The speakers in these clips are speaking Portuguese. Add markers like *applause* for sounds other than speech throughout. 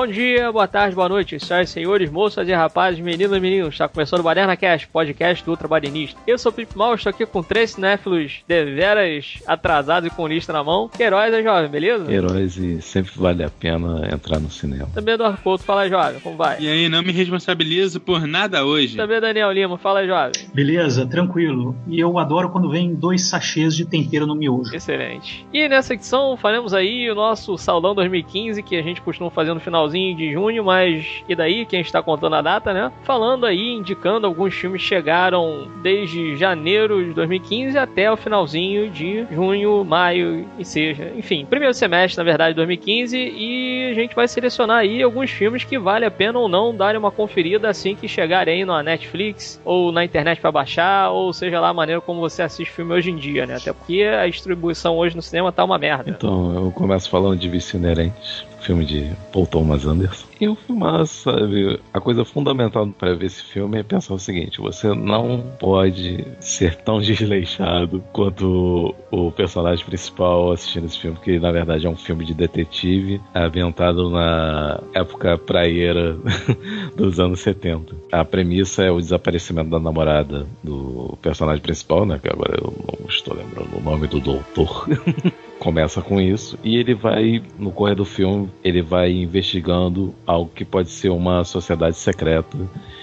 Bom dia, boa tarde, boa noite, senhoras e senhores, moças e rapazes, meninas e meninos. Está começando o Baderna Cast, podcast do Ultra Badernista. Eu sou o Pipe Mal, estou aqui com três cinéfilos deveras atrasados e com lista na mão. Queiroz é jovem, beleza? Heróis e sempre vale a pena entrar no cinema. Também Eduardo Couto, fala jovem, como vai? E aí, não me responsabilizo por nada hoje. Também Daniel Lima, fala jovem. Beleza, tranquilo. E eu adoro quando vem dois sachês de tempero no miojo. Excelente. E nessa edição faremos aí o nosso Saudão 2015, que a gente costuma fazer no finalzinho de junho, mas e daí, quem está contando a data, né? Falando aí, indicando alguns filmes que chegaram desde janeiro de 2015 até o finalzinho de junho, maio, e seja, enfim, primeiro semestre, na verdade, de 2015, e a gente vai selecionar aí alguns filmes que vale a pena ou não darem uma conferida assim que chegarem aí na Netflix ou na internet para baixar, ou seja lá a maneira como você assiste filme hoje em dia, né? Até porque a distribuição hoje no cinema tá uma merda. Então, eu começo falando de Vício Inerentes, filme de Paul Thomas Anderson. E o filmaço, sabe? A coisa fundamental para ver esse filme é pensar o seguinte: você não pode ser tão desleixado quanto o personagem principal assistindo esse filme, que na verdade é um filme de detetive ambientado na época praieira *laughs* dos anos 70. A premissa é o desaparecimento da namorada do personagem principal, né? Que agora eu não estou lembrando o nome do doutor. *laughs* começa com isso e ele vai no correr do filme ele vai investigando algo que pode ser uma sociedade secreta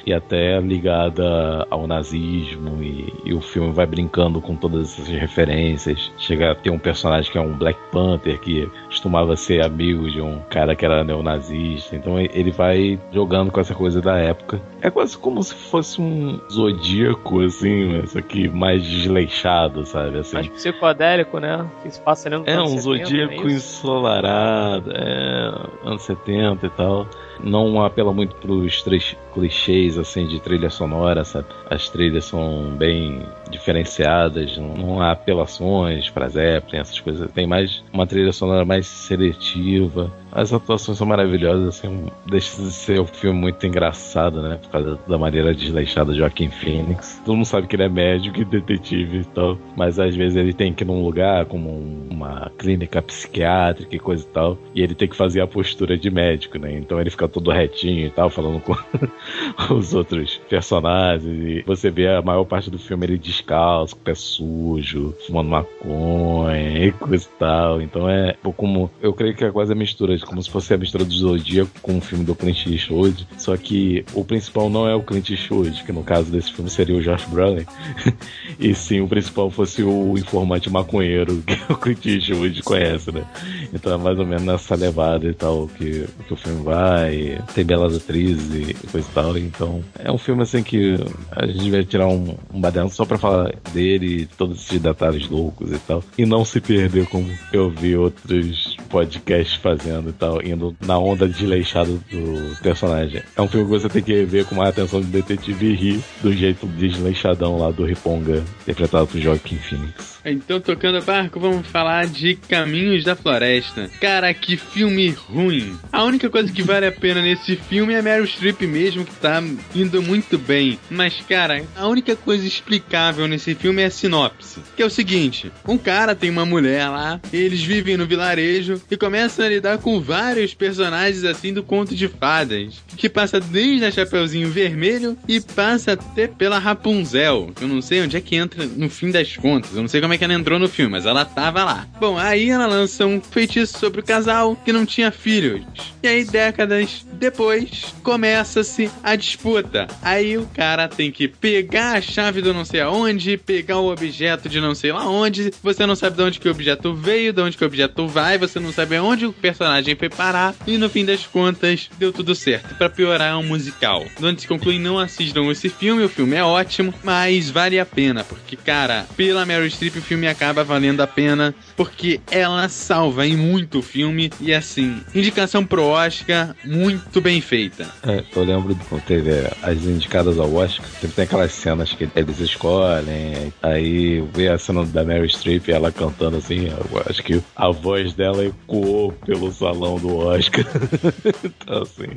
e até ligada ao nazismo e, e o filme vai brincando com todas essas referências chega a ter um personagem que é um Black Panther que costumava ser amigo de um cara que era neonazista então ele vai jogando com essa coisa da época é quase como se fosse um zodíaco assim mas aqui mais desleixado sabe assim Mais psicodélico, né? Que se passa ali no é um 70, zodíaco é isso? ensolarado, é, anos 70 e tal. Não apela muito pros três clichês assim de trilha sonora, sabe? As trilhas são bem diferenciadas, não, não há apelações para Zeppelin, essas coisas. Tem mais uma trilha sonora mais seletiva. As atuações são maravilhosas, assim, deixa de ser um filme muito engraçado, né? Por causa da maneira desleixada de Joaquim Phoenix. Todo mundo sabe que ele é médico e detetive e tal, mas às vezes ele tem que ir num lugar como um- uma clínica psiquiátrica e coisa e tal, e ele tem que fazer a postura de médico, né? Então ele fica todo retinho e tal, falando com *laughs* os outros personagens. E você vê a maior parte do filme ele descalço, com o pé sujo, fumando maconha e coisa e tal. Então é como. Eu creio que é quase a mistura, de como se fosse a mistura do Zodíaco com o filme do Clint Eastwood. Só que o principal não é o Clint Eastwood, que no caso desse filme seria o Josh Brolin. *laughs* e sim, o principal fosse o informante maconheiro que *laughs* o Clint Eastwood conhece, né? Então é mais ou menos nessa levada e tal que, que o filme vai. Tem belas atrizes e coisa e tal. Então é um filme assim que a gente vai tirar um, um só pra falar dele todos esses detalhes loucos e tal. E não se perder como eu vi outros podcasts fazendo e tal, indo na onda desleixada do personagem. É um filme que você tem que ver com mais atenção de detetive e rir do jeito desleixadão lá do Riponga, interpretado por Joaquim Phoenix. Então, tocando barco, vamos falar de Caminhos da Floresta. Cara, que filme ruim. A única coisa que vale a pena nesse filme é Meryl Streep mesmo, que tá indo muito bem. Mas, cara, a única coisa explicável nesse filme é a sinopse. Que é o seguinte: um cara tem uma mulher lá, eles vivem no vilarejo e começam a lidar com vários personagens assim do conto de fadas. Que passa desde a Chapeuzinho Vermelho e passa até pela Rapunzel. Eu não sei onde é que entra no fim das contas. Eu não sei como é que ela entrou no filme, mas ela tava lá. Bom, aí ela lança um feitiço sobre o casal que não tinha filhos. E aí, décadas depois, começa-se a disputa. Aí o cara tem que pegar a chave do não sei aonde, pegar o objeto de não sei lá onde. Você não sabe de onde que o objeto veio, de onde que o objeto vai, você não sabe aonde o personagem foi parar. E no fim das contas, deu tudo certo. Pra piorar, é um musical. Onde se conclui, não assistam esse filme. O filme é ótimo, mas vale a pena. Porque, cara, pela Meryl Streep, filme acaba valendo a pena. Porque ela salva em muito o filme. E assim, indicação pro Oscar, muito bem feita. É, eu lembro de quando teve é, as indicadas ao Oscar, sempre tem aquelas cenas que eles escolhem, aí vê a cena da Mary Streep ela cantando assim, eu acho que a voz dela ecoou pelo salão do Oscar. *laughs* então, assim,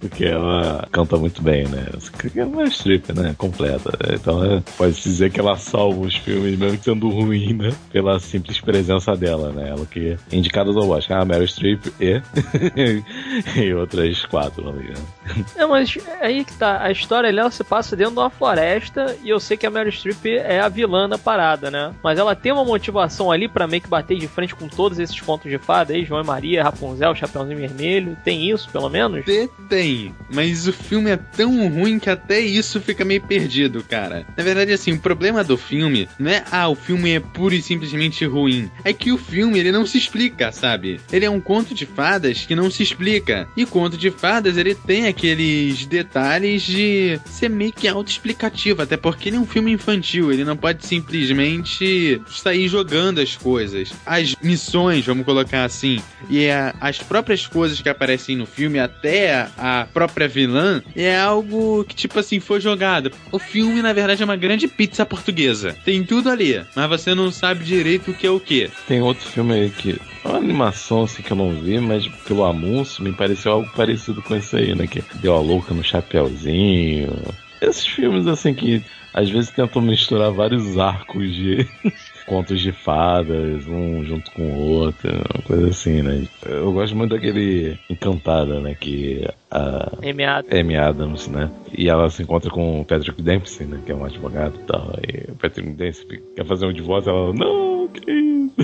porque ela canta muito bem, né? É Mary Streep, né? Completa. Então, é, pode dizer que ela salva os filmes, mesmo sendo ruim, né? Pela simples presença dela, né? Ela que é indicada ao Oscar, a Mary Streep e, *laughs* e outras quatro, não me *laughs* É, mas aí que tá, a história ela se passa dentro de uma floresta e eu sei que a Mary Streep é a vilã da parada, né? Mas ela tem uma motivação ali para meio que bater de frente com todos esses contos de fada aí, João e Maria, Rapunzel, Chapeuzinho Vermelho. Tem isso, pelo menos? Tem, mas o filme é tão ruim que até isso fica meio perdido, cara. Na verdade, assim, o problema do filme não é, ah, o filme é puro e simplesmente ruim. É que o filme, ele não se explica, sabe? Ele é um conto de fadas que não se explica. E conto de fadas, ele tem aqueles detalhes de ser meio que autoexplicativo, até porque ele é um filme infantil, ele não pode simplesmente sair jogando as coisas. As missões, vamos colocar assim, e a, as próprias coisas que aparecem no filme, até a própria vilã, é algo que, tipo assim, foi jogado. O filme, na verdade, é uma grande pizza portuguesa. Tem tudo ali, mas você não sabe direito o que é o que. Tem outro filme aí que uma animação assim que eu não vi, mas pelo anúncio me pareceu algo parecido com isso aí, né? Que deu a louca no Chapeuzinho. Esses filmes assim que às vezes tentam misturar vários arcos de *laughs* contos de fadas, um junto com o outro, uma coisa assim, né? Eu gosto muito daquele Encantada, né? Que a Amy Adams. Amy Adams, né? E ela se encontra com o Patrick Dempsey, né? Que é um advogado e tal. E o Patrick Dempsey quer fazer um divórcio, ela, não, que isso?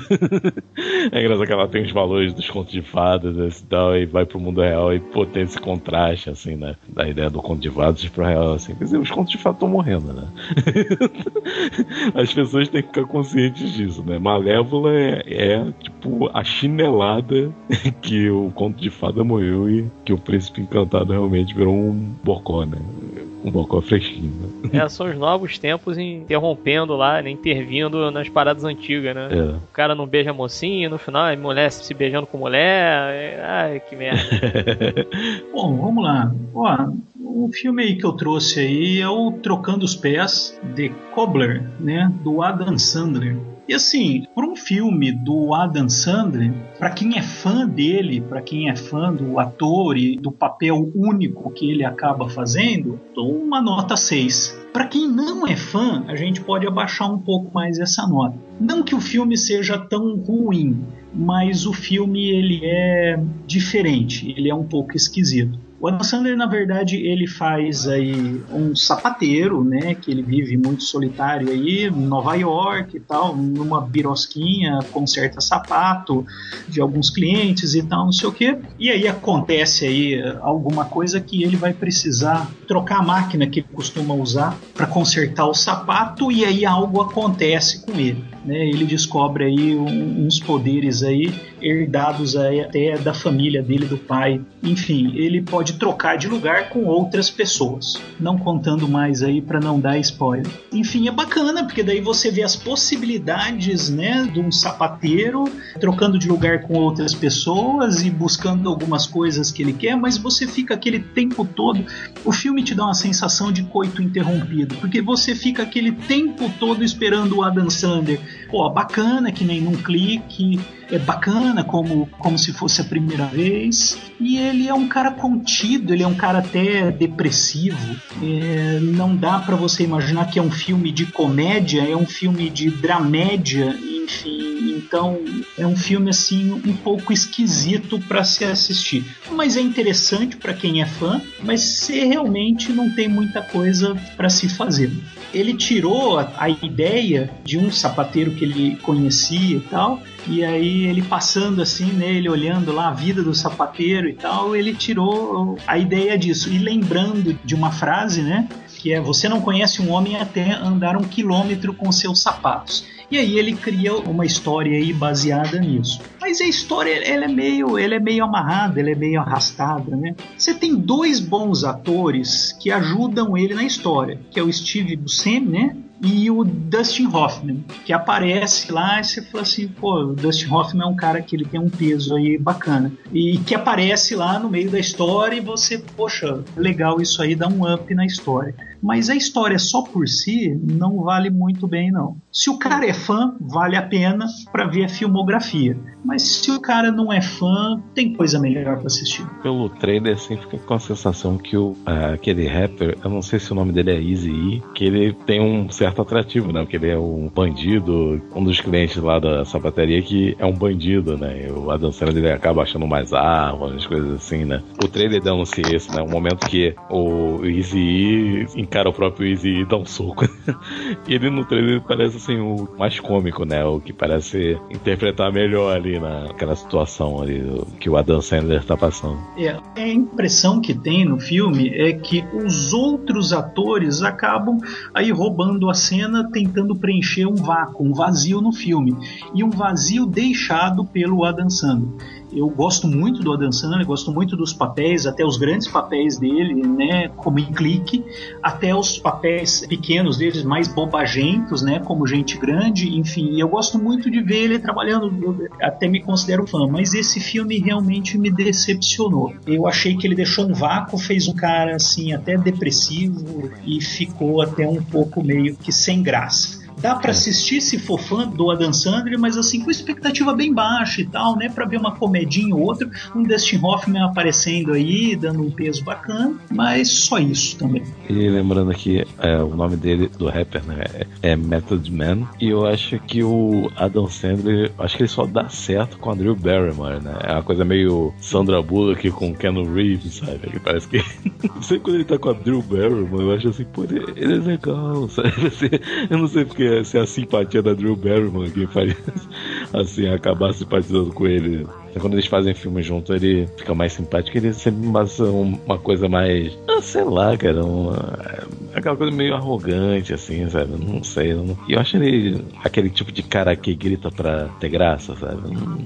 *laughs* é engraçado que ela tem os valores dos contos de fadas e tal, e vai pro mundo real e pô, tem esse contraste, assim, né? Da ideia do conto de fadas pro real, assim. Quer dizer, os contos de fadas estão morrendo, né? *laughs* As pessoas têm que ficar conscientes disso, né? Malévola é, é, tipo, a chinelada *laughs* que o conto de fada morreu e que o príncipe encantado realmente virou um bocó, né? Um bocó fresquinho. Né? É, são os novos tempos interrompendo lá, né? intervindo nas paradas antigas, né? É. O cara não beija a mocinha, no final a mulher se beijando com mulher. é- Ai, que merda. *laughs* Bom, vamos lá. Ó, o filme aí que eu trouxe aí é o Trocando os Pés, The Cobbler, né? Do Adam Sandler. E assim, por um filme do Adam Sandler, para quem é fã dele, para quem é fã do ator e do papel único que ele acaba fazendo, dou uma nota 6. Para quem não é fã, a gente pode abaixar um pouco mais essa nota. Não que o filme seja tão ruim, mas o filme ele é diferente, ele é um pouco esquisito. O Adam Sandler, na verdade, ele faz aí um sapateiro, né, que ele vive muito solitário aí, em Nova York e tal, numa birosquinha, conserta sapato de alguns clientes e tal, não sei o quê. E aí acontece aí eh, alguma coisa que ele vai precisar trocar a máquina que ele costuma usar para consertar o sapato e aí algo acontece com ele. Né, ele descobre aí um- uns poderes aí herdados aí até da família dele, do pai. Enfim, ele pode trocar de lugar com outras pessoas. Não contando mais aí para não dar spoiler. Enfim, é bacana porque daí você vê as possibilidades, né, de um sapateiro trocando de lugar com outras pessoas e buscando algumas coisas que ele quer, mas você fica aquele tempo todo. O filme te dá uma sensação de coito interrompido, porque você fica aquele tempo todo esperando o Adam Sandler. Pô, bacana, que nem num clique é bacana como, como se fosse a primeira vez. E ele é um cara contido, ele é um cara até depressivo. É, não dá pra você imaginar que é um filme de comédia, é um filme de dramédia, enfim. Então é um filme assim um pouco esquisito pra se assistir. Mas é interessante pra quem é fã, mas se realmente não tem muita coisa pra se fazer. Ele tirou a, a ideia de um sapateiro que ele conhecia e tal, e aí ele passando assim, né, ele olhando lá a vida do sapateiro e tal, ele tirou a ideia disso. E lembrando de uma frase, né, que é você não conhece um homem até andar um quilômetro com seus sapatos. E aí ele cria uma história aí baseada nisso. Mas a história ela é meio, ela é meio amarrada, ela é meio arrastada, né? Você tem dois bons atores que ajudam ele na história, que é o Steve Buscemi, né? e o Dustin Hoffman, que aparece lá e você fala assim, pô, o Dustin Hoffman é um cara que ele tem um peso aí bacana. E que aparece lá no meio da história e você, poxa, legal isso aí, dá um up na história. Mas a história só por si não vale muito bem, não. Se o cara é fã, vale a pena para ver a filmografia. Mas se o cara não é fã, tem coisa melhor para assistir. Pelo trailer, assim, fica com a sensação que o, uh, aquele rapper, eu não sei se o nome dele é Easy E, que ele tem um certo atrativo, né? Porque ele é um bandido, um dos clientes lá da sapataria que é um bandido, né? E o Adam Sandler ele acaba achando mais armas, coisas assim, né? O trailer denuncia isso, né? Um momento que o Easy E encara o próprio Easy e dá um soco. *laughs* e ele no trailer parece, assim, o mais cômico, né? O que parece interpretar melhor ali ali naquela situação ali que o Adam Sandler está passando. É, a impressão que tem no filme é que os outros atores acabam aí roubando a cena, tentando preencher um vácuo, um vazio no filme. E um vazio deixado pelo Adam Sandler eu gosto muito do Adam Sandler, gosto muito dos papéis, até os grandes papéis dele, né, como em Clique, até os papéis pequenos deles, mais bobagentos, né, como Gente Grande, enfim, eu gosto muito de ver ele trabalhando, até me considero fã, mas esse filme realmente me decepcionou. Eu achei que ele deixou um vácuo, fez um cara assim até depressivo e ficou até um pouco meio que sem graça. Dá para é. assistir se for fã do Adam Sandler, mas assim com expectativa bem baixa e tal, né, para ver uma comedinha ou outra, um Dustin Hoffman aparecendo aí, dando um peso bacana, mas só isso também. E lembrando aqui, é, o nome dele do rapper, né, é, é Method Man, e eu acho que o Adam Sandler, acho que ele só dá certo com a Drew Barrymore, né? É uma coisa meio Sandra Bullock com Ken Reeves, sabe? Que parece que *laughs* sempre quando ele tá com a Drew Barrymore, eu acho assim, pô, ele, ele é legal, sabe? *laughs* Eu não sei porque se a simpatia da Drew Barrymore que faz *laughs* assim acabar simpatizando com ele. Quando eles fazem filme junto, ele fica mais simpático. Ele sempre passa uma coisa mais. Ah, sei lá, cara. Uma, aquela coisa meio arrogante, assim, sabe? Não sei. Não, e eu acho ele aquele tipo de cara que grita pra ter graça, sabe?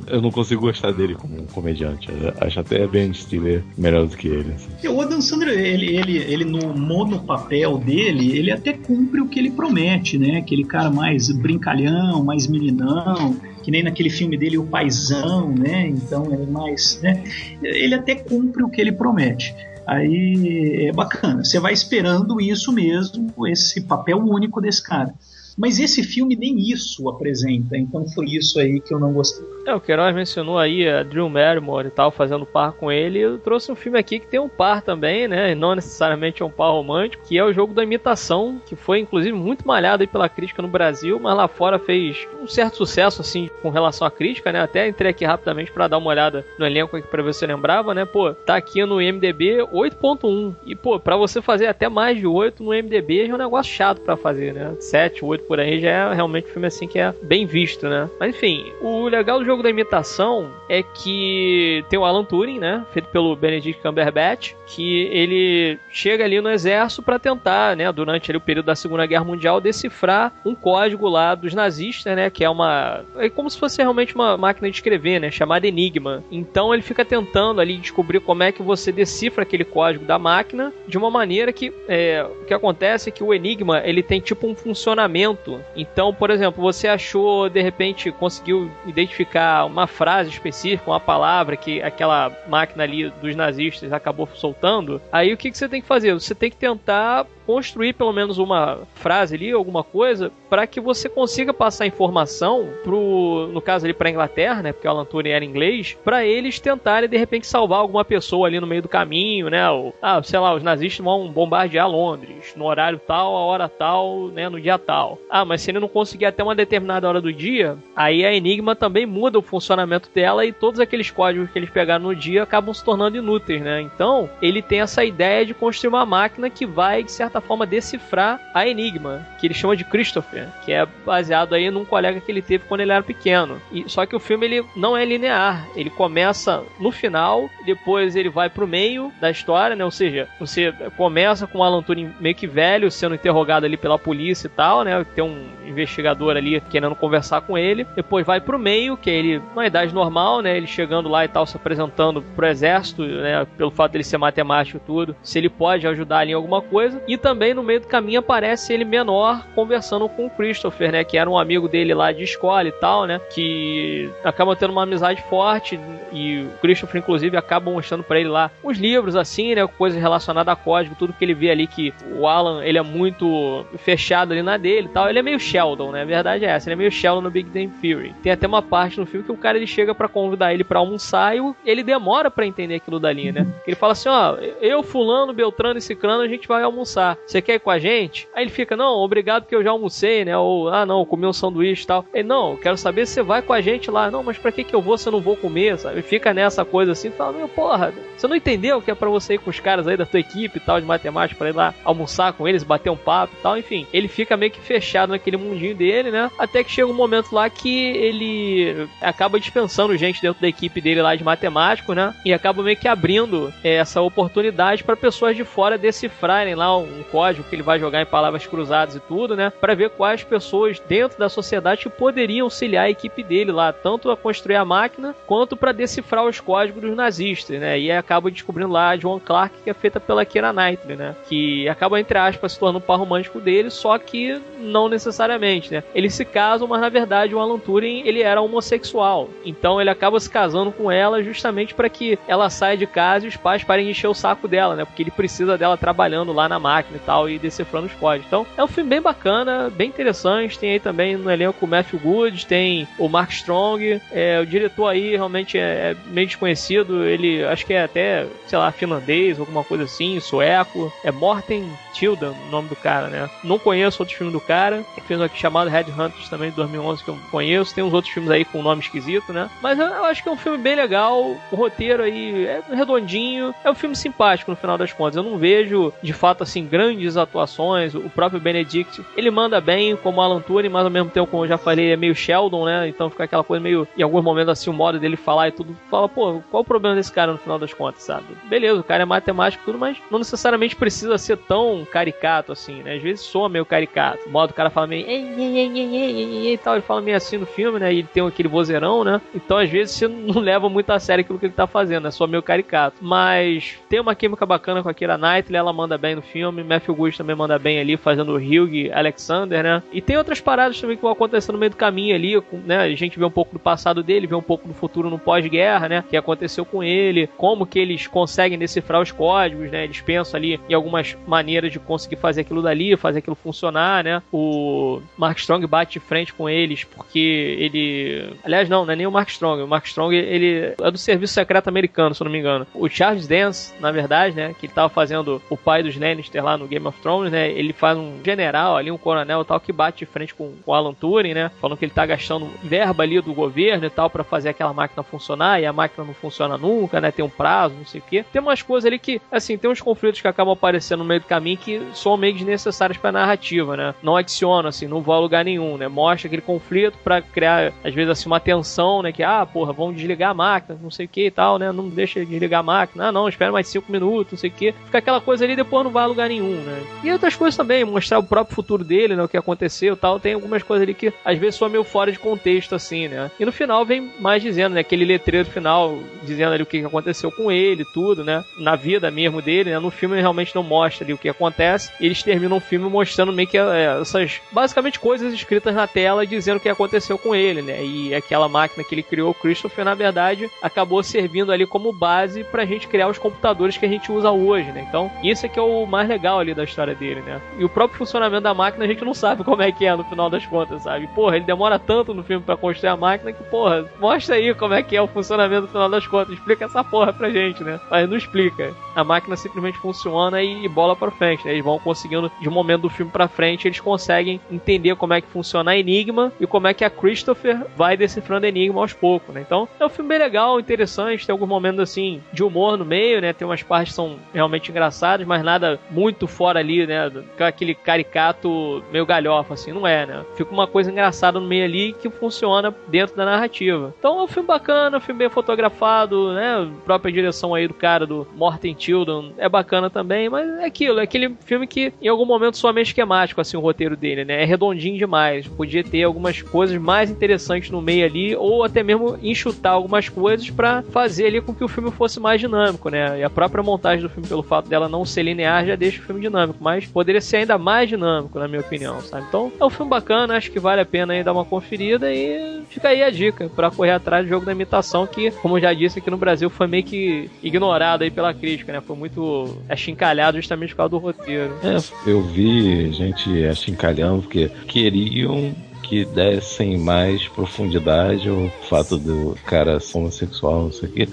Eu não consigo gostar dele como um comediante. Eu acho até Ben Stiller melhor do que ele. Assim. O Adam Sandler, ele, ele, ele no monopapel dele, ele até cumpre o que ele promete, né? Aquele cara mais brincalhão, mais meninão que nem naquele filme dele, O Paizão, né? Então é mais. Né? Ele até cumpre o que ele promete. Aí é bacana. Você vai esperando isso mesmo, esse papel único desse cara. Mas esse filme nem isso apresenta, então foi isso aí que eu não gostei. É, o Queiroz mencionou aí a Drew Barrymore e tal, fazendo par com ele. Eu trouxe um filme aqui que tem um par também, né? E não necessariamente é um par romântico, que é o jogo da imitação, que foi inclusive muito malhado aí pela crítica no Brasil, mas lá fora fez um certo sucesso, assim, com relação à crítica, né? Até entrei aqui rapidamente para dar uma olhada no elenco aqui pra ver se você lembrava, né? Pô, tá aqui no IMDB 8.1. E, pô, pra você fazer até mais de 8 no IMDB é um negócio chato para fazer, né? 7, 8 por aí já é realmente um filme assim que é bem visto, né? Mas enfim, o legal do jogo da imitação é que tem o Alan Turing, né? Feito pelo Benedict Cumberbatch, que ele chega ali no exército para tentar, né, durante ali, o período da Segunda Guerra Mundial, decifrar um código lá dos nazistas, né? Que é uma. É como se fosse realmente uma máquina de escrever, né? Chamada Enigma. Então ele fica tentando ali descobrir como é que você decifra aquele código da máquina de uma maneira que é, o que acontece é que o Enigma ele tem tipo um funcionamento então, por exemplo, você achou, de repente, conseguiu identificar uma frase específica, uma palavra que aquela máquina ali dos nazistas acabou soltando. Aí o que, que você tem que fazer? Você tem que tentar construir pelo menos uma frase ali, alguma coisa, para que você consiga passar informação pro, no caso ali para Inglaterra, né, porque o Alan Turing era inglês, para eles tentarem de repente salvar alguma pessoa ali no meio do caminho, né, ou, ah, sei lá, os nazistas vão bombardear Londres no horário tal, a hora tal, né, no dia tal. Ah, mas se ele não conseguir até uma determinada hora do dia, aí a Enigma também muda o funcionamento dela e todos aqueles códigos que eles pegaram no dia acabam se tornando inúteis, né? Então, ele tem essa ideia de construir uma máquina que vai de certa certa forma, decifrar a Enigma, que ele chama de Christopher, que é baseado aí num colega que ele teve quando ele era pequeno. E, só que o filme ele não é linear, ele começa no final, depois ele vai pro meio da história, né? Ou seja, você começa com o Alan Turing meio que velho, sendo interrogado ali pela polícia e tal, né? Tem um investigador ali querendo conversar com ele. Depois vai pro meio, que é ele, uma idade normal, né? Ele chegando lá e tal, se apresentando pro exército, né? Pelo fato dele ser matemático e tudo, se ele pode ajudar ali em alguma coisa. E também no meio do caminho aparece ele menor conversando com o Christopher, né? Que era um amigo dele lá de escola e tal, né? Que acaba tendo uma amizade forte e o Christopher, inclusive, acaba mostrando para ele lá os livros, assim, né? Coisas relacionadas a código, tudo que ele vê ali que o Alan, ele é muito fechado ali na dele e tal. Ele é meio Sheldon, né? A verdade é essa, ele é meio Sheldon no Big Bang Theory. Tem até uma parte no filme que o cara ele chega para convidar ele para almoçar e ele demora para entender aquilo dali, né? Ele fala assim, ó, eu, fulano, Beltrano e Ciclano, a gente vai almoçar. Você quer ir com a gente? Aí ele fica, não, obrigado porque eu já almocei, né? Ou, ah, não, comi um sanduíche e tal. Ele, não, quero saber se você vai com a gente lá. Não, mas pra que que eu vou se eu não vou comer, sabe? Fica nessa coisa assim, fala, meu, porra, você não entendeu que é para você ir com os caras aí da tua equipe e tal, de matemática, para ir lá almoçar com eles, bater um papo e tal, enfim. Ele fica meio que fechado naquele mundinho dele, né? Até que chega um momento lá que ele acaba dispensando gente dentro da equipe dele lá de matemático, né? E acaba meio que abrindo é, essa oportunidade para pessoas de fora decifrarem lá um código que ele vai jogar em palavras cruzadas e tudo, né? Para ver quais pessoas dentro da sociedade que poderiam auxiliar a equipe dele lá, tanto a construir a máquina quanto para decifrar os códigos dos nazistas, né? E acaba descobrindo lá a Joan Clark, que é feita pela Keira Knightley, né? Que acaba, entre aspas, se tornando um par romântico dele, só que não necessariamente, né? Eles se casam, mas na verdade o Alan Turing ele era homossexual. Então ele acaba se casando com ela justamente para que ela saia de casa e os pais parem de encher o saco dela, né? Porque ele precisa dela trabalhando lá na máquina e tal e decifrando os códigos. Então é um filme bem bacana, bem interessante. Tem aí também no elenco o Matthew Good, tem o Mark Strong. É, o diretor aí realmente é, é meio desconhecido. Ele acho que é até, sei lá, finlandês, alguma coisa assim, sueco. É Morten Tilden, o nome do cara, né? Não conheço outro filme do cara. Fez um aqui chamado Red Hunters também de 2011 que eu conheço. Tem uns outros filmes aí com nome esquisito, né? Mas eu, eu acho que é um filme bem legal. O roteiro aí é redondinho. É um filme simpático no final das contas. Eu não vejo, de fato, assim, grandes atuações. O próprio Benedict, ele manda bem como Alan Turing, mas ao mesmo tempo, como eu já falei, é meio Sheldon, né? Então fica aquela coisa meio, em alguns momentos, assim, o modo dele falar e tudo. Fala, pô, qual o problema desse cara no final das contas, sabe? Beleza, o cara é matemático tudo, mas não necessariamente precisa ser tão caricato assim, né? Às vezes soa meio caricato. O modo o cara fala meio e tal, ele fala meio assim no filme, né? E ele tem aquele vozeirão, né? Então às vezes você não leva muito a sério aquilo que ele tá fazendo, é só meio caricato. Mas tem uma química bacana com a Kira Knightley, ela manda bem no filme, Matthew Good também manda bem ali, fazendo o Hugh Alexander, né? E tem outras paradas também que vão acontecendo no meio do caminho ali, né? A gente vê um pouco do passado dele, vê um pouco do futuro no pós-guerra, né? Que aconteceu com ele, como que eles conseguem decifrar os códigos, né? Eles pensam ali em algumas maneiras de conseguir fazer aquilo dali, fazer aquilo funcionar, né? O Mark Strong bate de frente com eles porque ele. Aliás, não, não é nem o Mark Strong. O Mark Strong ele é do serviço secreto americano, se eu não me engano. O Charles Dance, na verdade, né? Que ele tava fazendo o pai dos Lannister lá no Game of Thrones, né? Ele faz um general ali, um coronel tal, que bate de frente com o Alan Turing, né? Falando que ele tá gastando verba ali do governo e tal para fazer aquela máquina funcionar e a máquina não funciona nunca, né? Tem um prazo, não sei o quê. Tem umas coisas ali que, assim, tem uns conflitos que acabam aparecendo no meio do caminho que são meio desnecessários pra narrativa, né? Não adicionam, assim, não vão a lugar nenhum, né? Mostra aquele conflito para criar, às vezes, assim, uma tensão, né? Que, ah, porra, vamos desligar a máquina, não sei o que e tal, né? Não deixa desligar a máquina. Ah, não, espera mais cinco minutos, não sei o que. Fica aquela coisa ali depois não vai a lugar nenhum, né? E outras coisas também, mostrar o próprio futuro dele, né? O que aconteceu e tal. Tem algumas coisas ali que, às vezes, são meio fora de contexto, assim, né? E no final vem mais dizendo, né? Aquele letreiro final dizendo ali o que aconteceu com ele, tudo, né? Na vida mesmo dele, né? No filme realmente não mostra ali o que acontece. Eles terminam o filme mostrando meio que é, essas, basicamente, coisas escritas na tela dizendo o que aconteceu com ele, né? E aquela máquina que ele criou, o Christopher, na verdade, acabou servindo ali como base pra gente criar os computadores que a gente usa hoje, né? Então, isso é que é o mais legal ali da história dele, né? E o próprio funcionamento da máquina a gente não sabe como é que é no final das contas, sabe? Porra, ele demora tanto no filme para construir a máquina que, porra, mostra aí como é que é o funcionamento no final das contas. Explica essa porra pra gente, né? Mas não explica. A máquina simplesmente funciona e bola pra frente, né? Eles vão conseguindo, de um momento do filme pra frente, eles conseguem entender como é que funciona a Enigma e como é que a Christopher vai decifrando a Enigma aos poucos, né? Então, é um filme bem legal, interessante, tem alguns momentos, assim, de humor no meio, né? Tem umas partes que são realmente engraçadas, mas nada muito fora ali, né? Aquele caricato meio galhofa, assim, não é, né? Fica uma coisa engraçada no meio ali que funciona dentro da narrativa. Então, é um filme bacana, um filme bem fotografado, né? A própria direção aí do cara, do Morten Tilden, é bacana também, mas é aquilo, é aquele filme que em algum momento soa meio esquemático, assim, o roteiro dele, né? É redondinho demais. Podia ter algumas coisas mais interessantes no meio ali, ou até mesmo enxutar algumas coisas para fazer ali com que o filme fosse mais dinâmico, né? E a própria montagem do filme, pelo fato dela não ser linear, já deixa o filme filme dinâmico, mas poderia ser ainda mais dinâmico, na minha opinião, sabe? Então é um filme bacana, acho que vale a pena aí dar uma conferida e fica aí a dica para correr atrás do jogo da imitação, que, como já disse aqui no Brasil, foi meio que ignorado aí pela crítica, né? Foi muito achincalhado justamente por causa do roteiro. É, eu vi gente achincalhando porque queriam que dessem mais profundidade o fato do cara ser homossexual, não sei o quê.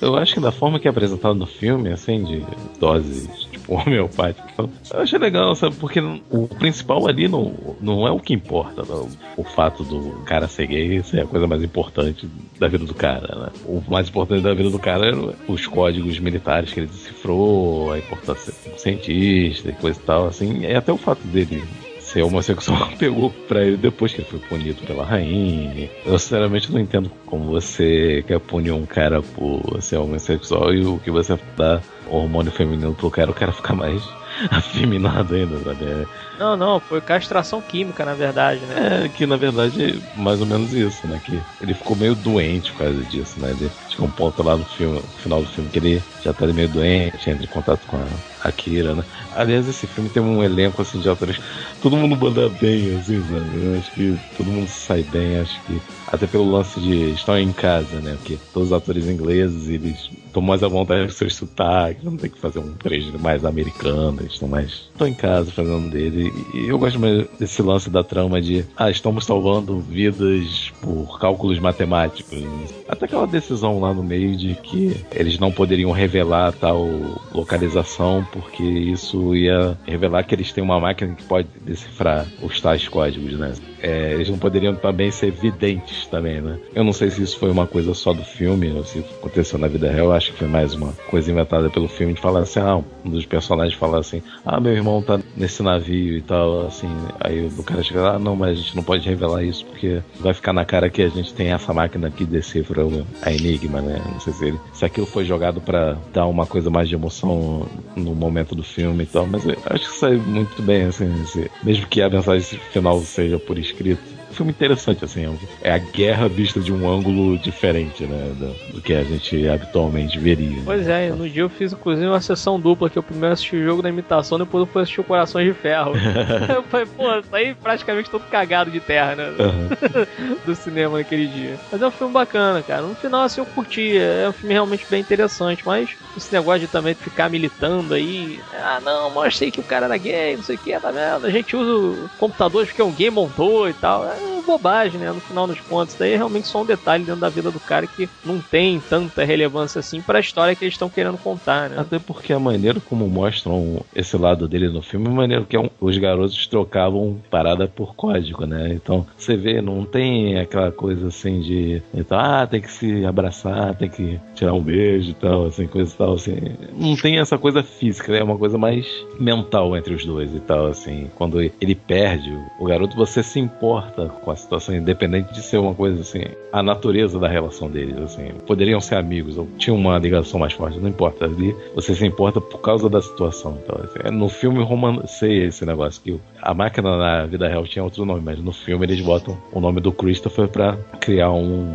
Eu acho que da forma que é apresentado no filme, assim, de doses tipo *laughs* homeopáticas, eu achei legal, sabe? Porque o principal ali não, não é o que importa, não. O fato do cara ser gay ser a coisa mais importante da vida do cara, né? O mais importante da vida do cara eram os códigos militares que ele decifrou, a importância do cientista e coisa e tal, assim, e até o fato dele ser homossexual *laughs* pegou pra ele depois que ele foi punido pela rainha. Eu sinceramente não entendo como você quer punir um cara por ser homossexual e o que você dá hormônio feminino pro cara, o cara ficar mais *laughs* afeminado ainda, sabe? É, Não, não, foi castração química, na verdade, né? é que na verdade é mais ou menos isso, né? Que ele ficou meio doente por causa disso, né? Ele, que um ponto lá no filme, no final do filme, que ele já tá meio doente, entra em contato com a Akira, né? Aliás, esse filme tem um elenco assim de atores. Todo mundo manda bem, assim, sabe? Eu acho que todo mundo sai bem, acho que. Até pelo lance de estar em casa, né? Porque todos os atores ingleses, eles estão mais à vontade com seus sotaques, não tem que fazer um trecho mais americano, eles estão mais. estão em casa fazendo dele. E eu gosto mais desse lance da trama de. Ah, estamos salvando vidas por cálculos matemáticos. Até aquela decisão lá no meio de que eles não poderiam revelar tal localização, porque isso ia revelar que eles têm uma máquina que pode decifrar os tais códigos, né? É, eles não poderiam também ser videntes também, né? Eu não sei se isso foi uma coisa só do filme, ou se aconteceu na vida real, eu acho que foi mais uma coisa inventada pelo filme de falar assim, ah, um dos personagens falar assim, ah, meu irmão tá nesse navio e tal, assim, aí o cara chega lá, ah, não, mas a gente não pode revelar isso porque vai ficar na cara que a gente tem essa máquina que decifra a enigma, né? Não sei se, ele, se aquilo foi jogado pra dar uma coisa mais de emoção no momento do filme e tal, mas eu acho que saiu muito bem, assim, esse- mesmo que a mensagem final seja por escrito. Filme interessante, assim, é é a guerra vista de um ângulo diferente, né, do, do que a gente habitualmente veria. Pois é, no dia eu fiz inclusive uma sessão dupla, que eu primeiro assisti o jogo da imitação, depois eu fui assistir o Corações de Ferro. *laughs* eu falei, pô, saí praticamente todo cagado de terra, né? Aham. *laughs* do cinema naquele dia. Mas é um filme bacana, cara. No final, assim, eu curti. É um filme realmente bem interessante. Mas esse negócio de também ficar militando aí. Ah, não, mostrei que o cara era gay, não sei o que, tá vendo? A gente usa computadores porque um gay montou e tal. É bobagem, né? No final dos contos. Daí é realmente só um detalhe dentro da vida do cara que não tem tanta relevância assim pra história que eles estão querendo contar, né? Até porque a maneira como mostram esse lado dele no filme é a maneira que é os garotos trocavam parada por código, né? Então, você vê, não tem aquela coisa assim de. Então, ah, tem que se abraçar, tem que tirar um beijo e tal, assim, coisa e tal, assim. Não tem essa coisa física, né? é uma coisa mais mental entre os dois e tal, assim. Quando ele perde o garoto, você se importa com a situação, independente de ser uma coisa assim, a natureza da relação deles, assim. Poderiam ser amigos, ou tinham uma ligação mais forte, não importa. Ali você se importa por causa da situação. Então, assim, no filme romanceia esse negócio, que a máquina na vida real tinha outro nome, mas no filme eles botam o nome do Christopher pra criar um.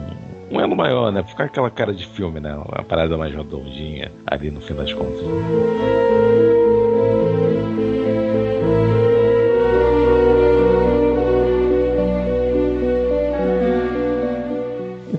Um elo maior, né? Ficar aquela cara de filme, né? Uma parada mais redondinha ali no fim das contas.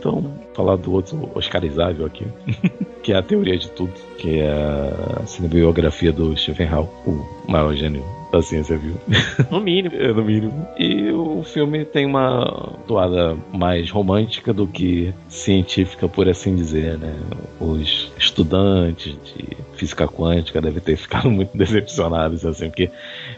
Então, falar do outro Oscarizável aqui, *laughs* que é a teoria de tudo, que é a cinebiografia do Stephen Hawking, o maior gênio da ciência, viu? *laughs* No mínimo. É, no mínimo. E o filme tem uma toada mais romântica do que científica, por assim dizer, né? Os estudantes de física quântica devem ter ficado *laughs* muito decepcionados, assim, porque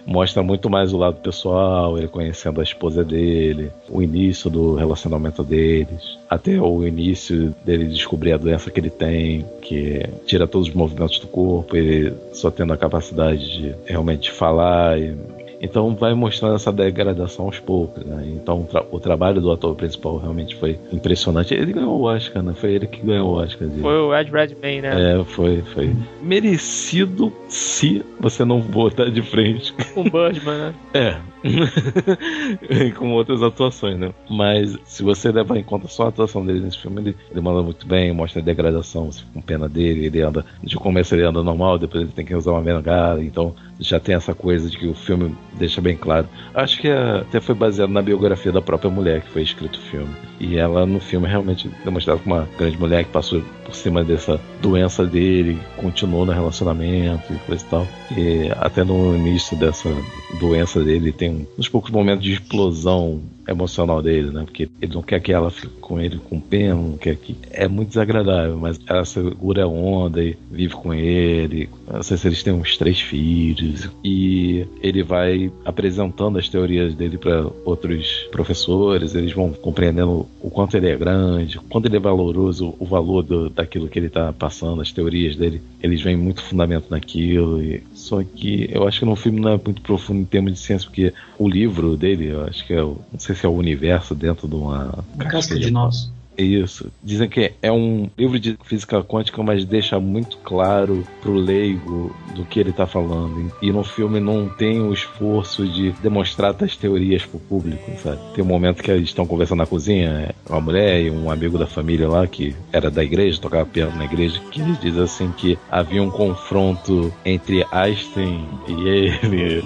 mostra muito mais o lado pessoal, ele conhecendo a esposa dele, o início do relacionamento deles, até o início dele descobrir a doença que ele tem, que tira todos os movimentos do corpo, ele só tendo a capacidade de realmente falar. e- então vai mostrando essa degradação aos poucos, né? Então o, tra- o trabalho do ator principal realmente foi impressionante. Ele ganhou o Oscar, né? Foi ele que ganhou o Oscar. Foi o Ed Redmayne, né? É, foi, foi. Merecido se você não botar de frente. Com o Birdman, né? *laughs* É, *laughs* com outras atuações, né? Mas se você levar em conta só a atuação dele nesse filme, ele, ele manda muito bem, mostra a degradação, você com pena dele, ele anda. De começo ele anda normal, depois ele tem que usar uma bengala, então já tem essa coisa de que o filme deixa bem claro. Acho que até foi baseado na biografia da própria mulher que foi escrito o filme. E ela no filme realmente demonstrada como uma grande mulher que passou por cima dessa doença dele, continuou no relacionamento e coisa e tal. E até no início dessa doença dele tem uns poucos momentos de explosão emocional dele, né? Porque ele não quer que ela fique com ele com pena, não quer que. É muito desagradável, mas ela segura a onda e vive com ele. Não sei se eles têm uns três filhos. E ele vai apresentando as teorias dele para outros professores, eles vão compreendendo o quanto ele é grande, o quanto ele é valoroso, o valor do, daquilo que ele está passando, as teorias dele. Eles veem muito fundamento naquilo. E... Só que eu acho que no filme não é muito profundo em termos de ciência, porque o livro dele, eu acho que é. Não sei se é o universo dentro de uma. Casca de nós. Isso. Dizem que é um livro de física quântica, mas deixa muito claro pro leigo do que ele tá falando. E no filme não tem o esforço de demonstrar as teorias pro público, sabe? Tem um momento que eles estão conversando na cozinha, uma mulher e um amigo da família lá, que era da igreja, tocava piano na igreja, que eles dizem assim que havia um confronto entre Einstein e ele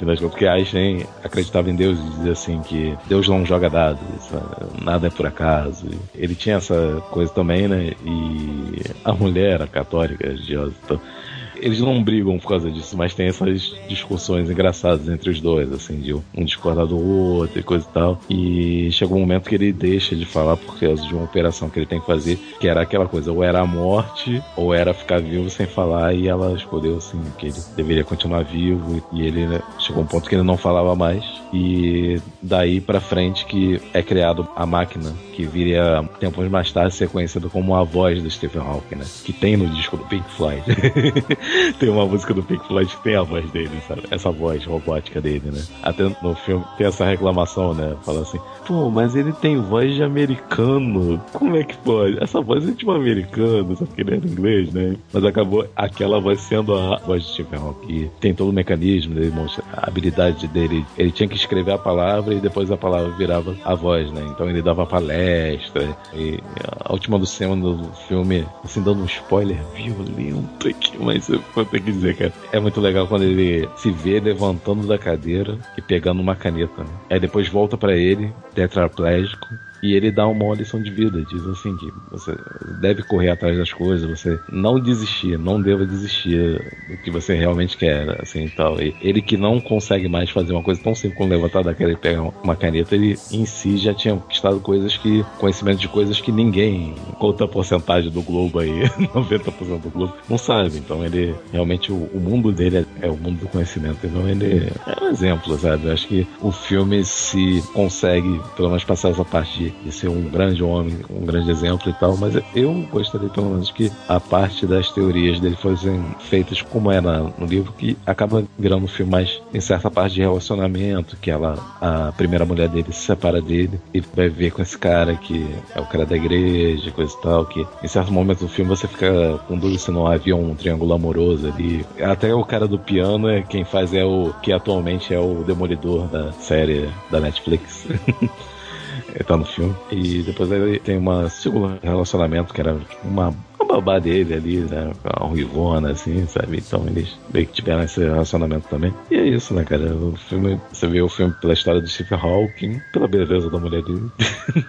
final de contas, porque Einstein acreditava em Deus e dizia assim que Deus não joga dados, nada é por acaso. Ele tinha essa coisa também, né? E a mulher era católica, religiosa, então eles não brigam por causa disso, mas tem essas discussões engraçadas entre os dois, assim, de um discordar do outro e coisa e tal. E chegou um momento que ele deixa de falar por causa de uma operação que ele tem que fazer, que era aquela coisa, ou era a morte, ou era ficar vivo sem falar, e ela escolheu, assim, que ele deveria continuar vivo, e ele né, chegou um ponto que ele não falava mais, e daí pra frente que é criado a máquina, que viria tempos mais tarde ser conhecido como a voz do Stephen Hawking, né? Que tem no disco do Pink Floyd. *laughs* tem uma música do Pink Floyd que tem a voz dele, sabe? Essa voz robótica dele, né? Até no filme tem essa reclamação, né? Fala assim, pô, mas ele tem voz de americano. Como é que pode? Essa voz é um americano, só que ele era inglês, né? Mas acabou aquela voz sendo a voz de Stephen Hawking. Tem todo o mecanismo dele, mostra a habilidade dele. Ele tinha que escrever a palavra e depois a palavra virava a voz, né? Então ele dava palestra. E a última do cena do filme, assim, dando um spoiler violento aqui, mas eu vou ter que dizer, cara. É muito legal quando ele se vê levantando da cadeira e pegando uma caneta. Né? Aí depois volta para ele, tetraplégico, e ele dá uma lição de vida, diz assim que você deve correr atrás das coisas, você não desistir, não deva desistir do que você realmente quer, assim, tal. E ele que não consegue mais fazer uma coisa tão simples como levantar daquela e pegar uma caneta, ele em si já tinha conquistado coisas que, conhecimento de coisas que ninguém, conta a porcentagem do globo aí, *laughs* 90% do globo, não sabe. Então ele, realmente, o, o mundo dele é, é, o mundo do conhecimento, então ele é um exemplo, sabe? Eu acho que o filme se consegue, pelo menos passar essa parte de de, ser um grande homem, um grande exemplo e tal, mas eu gostaria pelo menos que a parte das teorias dele fossem feitas como é no livro, que acaba virando um filme mais em certa parte de relacionamento, que ela, a primeira mulher dele se separa dele e vai ver com esse cara que é o cara da igreja, coisa e tal, que em certo momento do filme você fica com dúvida se não havia um triângulo amoroso ali. Até o cara do piano é quem faz é o que atualmente é o demolidor da série da Netflix. *laughs* Tá no filme. E depois ele tem uma segundo relacionamento que era uma, babá dele ali, né? Uma ruivona, assim, sabe? Então eles meio que tiveram esse relacionamento também. E é isso, né, cara? O filme, você vê o filme pela história do Stephen Hawking, pela beleza da mulher dele.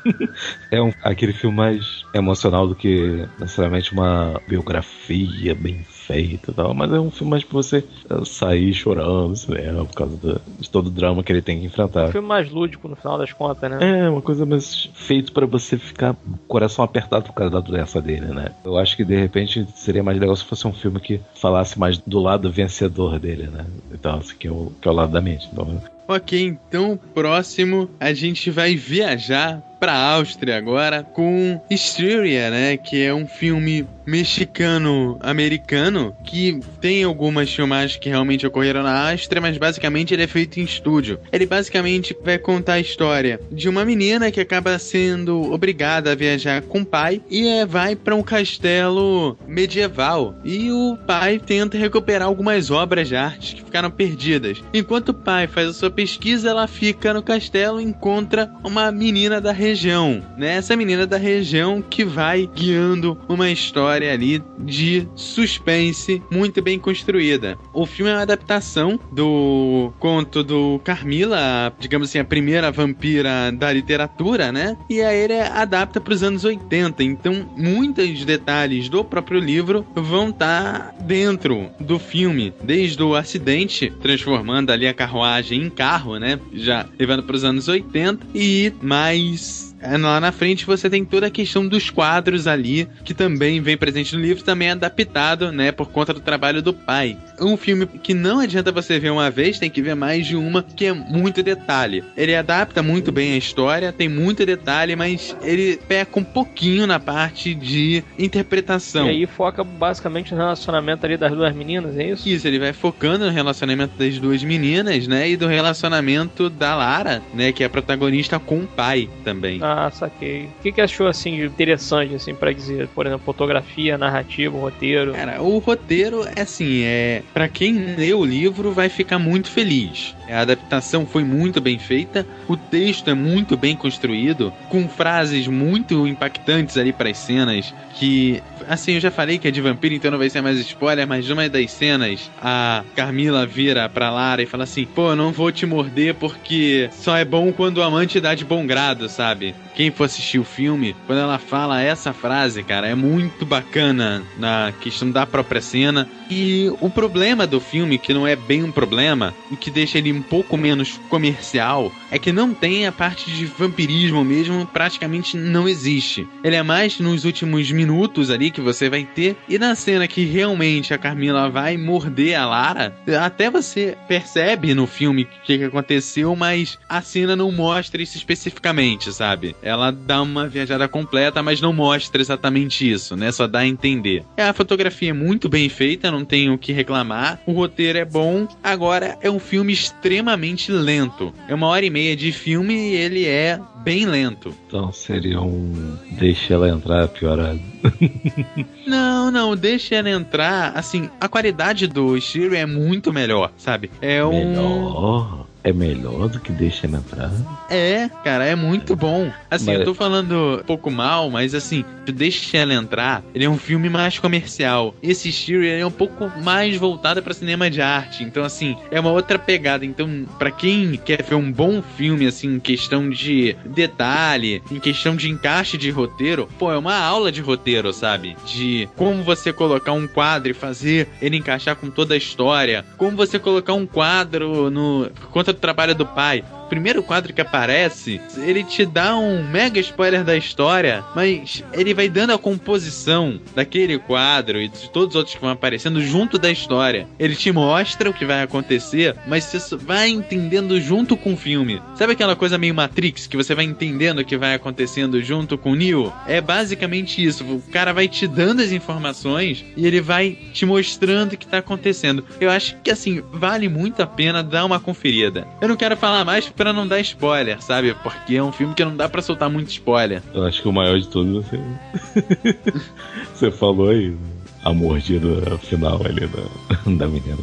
*laughs* é um, aquele filme mais emocional do que necessariamente uma biografia bem feito e tal, mas é um filme mais pra você eh, sair chorando, cinema, por causa do, de todo o drama que ele tem que enfrentar. Um filme mais lúdico no final das contas, né? É, uma coisa mais feito para você ficar com o coração apertado por causa da doença dele, né? Eu acho que de repente seria mais legal se fosse um filme que falasse mais do lado vencedor dele, né? Então, assim, que é o, que é o lado da mente. Então, Ok, então próximo a gente vai viajar para Áustria agora com Hysteria, né, que é um filme mexicano-americano que tem algumas filmagens que realmente ocorreram na Áustria, mas basicamente ele é feito em estúdio. Ele basicamente vai contar a história de uma menina que acaba sendo obrigada a viajar com o pai e é, vai para um castelo medieval e o pai tenta recuperar algumas obras de arte que ficaram perdidas. Enquanto o pai faz a sua pesquisa, ela fica no castelo e encontra uma menina da região, né? Essa menina da região que vai guiando uma história ali de suspense muito bem construída. O filme é uma adaptação do conto do Carmila, digamos assim, a primeira vampira da literatura, né? E aí ele adapta para os anos 80. Então, muitos detalhes do próprio livro vão estar tá dentro do filme, desde o acidente transformando ali a carruagem em carro, né? Já levando para os anos 80 e mais lá na frente você tem toda a questão dos quadros ali, que também vem presente no livro, também é adaptado, né, por conta do trabalho do pai. Um filme que não adianta você ver uma vez, tem que ver mais de uma, que é muito detalhe. Ele adapta muito bem a história, tem muito detalhe, mas ele peca um pouquinho na parte de interpretação. E aí foca basicamente no relacionamento ali das duas meninas, é isso? Isso, ele vai focando no relacionamento das duas meninas, né, e do relacionamento da Lara, né, que é a protagonista com o pai também. Ah, ah, saquei. O que, que achou assim interessante assim para dizer, por exemplo, fotografia, narrativa, roteiro? Cara, o roteiro é assim, é para quem lê o livro vai ficar muito feliz. A adaptação foi muito bem feita, o texto é muito bem construído, com frases muito impactantes ali para as cenas que assim, eu já falei que é de vampiro, então não vai ser mais spoiler, mas numa das cenas, a Carmila vira pra Lara e fala assim: pô, não vou te morder porque só é bom quando o amante dá de bom grado, sabe? Quem for assistir o filme, quando ela fala essa frase, cara, é muito bacana na questão da própria cena. E o problema do filme, que não é bem um problema, e que deixa ele um pouco menos comercial, é que não tem a parte de vampirismo mesmo, praticamente não existe. Ele é mais nos últimos minutos ali que você vai ter. E na cena que realmente a Carmila vai morder a Lara, até você percebe no filme o que aconteceu, mas a cena não mostra isso especificamente, sabe? Ela dá uma viajada completa, mas não mostra exatamente isso, né? Só dá a entender. É, a fotografia é muito bem feita, não tenho o que reclamar. O roteiro é bom. Agora, é um filme extremamente lento. É uma hora e meia de filme e ele é bem lento. Então seria um. Deixa ela entrar piorado. *laughs* não, não, deixa ela entrar. Assim, a qualidade do Shiro é muito melhor, sabe? É um. Melhor? É melhor do que Deixa Ela Entrar. É, cara, é muito bom. Assim, mas... eu tô falando um pouco mal, mas assim, Deixa Ela Entrar, ele é um filme mais comercial. Esse Shiro é um pouco mais voltado para cinema de arte. Então, assim, é uma outra pegada. Então, para quem quer ver um bom filme, assim, em questão de detalhe, em questão de encaixe de roteiro, pô, é uma aula de roteiro, sabe? De como você colocar um quadro e fazer ele encaixar com toda a história. Como você colocar um quadro no. conta do trabalho do pai primeiro quadro que aparece, ele te dá um mega spoiler da história, mas ele vai dando a composição daquele quadro e de todos os outros que vão aparecendo junto da história. Ele te mostra o que vai acontecer, mas você vai entendendo junto com o filme. Sabe aquela coisa meio Matrix que você vai entendendo o que vai acontecendo junto com o Neo? É basicamente isso. O cara vai te dando as informações e ele vai te mostrando o que tá acontecendo. Eu acho que assim, vale muito a pena dar uma conferida. Eu não quero falar mais para não dar spoiler, sabe? Porque é um filme que não dá para soltar muito spoiler. Eu acho que o maior de todos você. *laughs* você falou aí. A mordida final ali da, *laughs* da menina.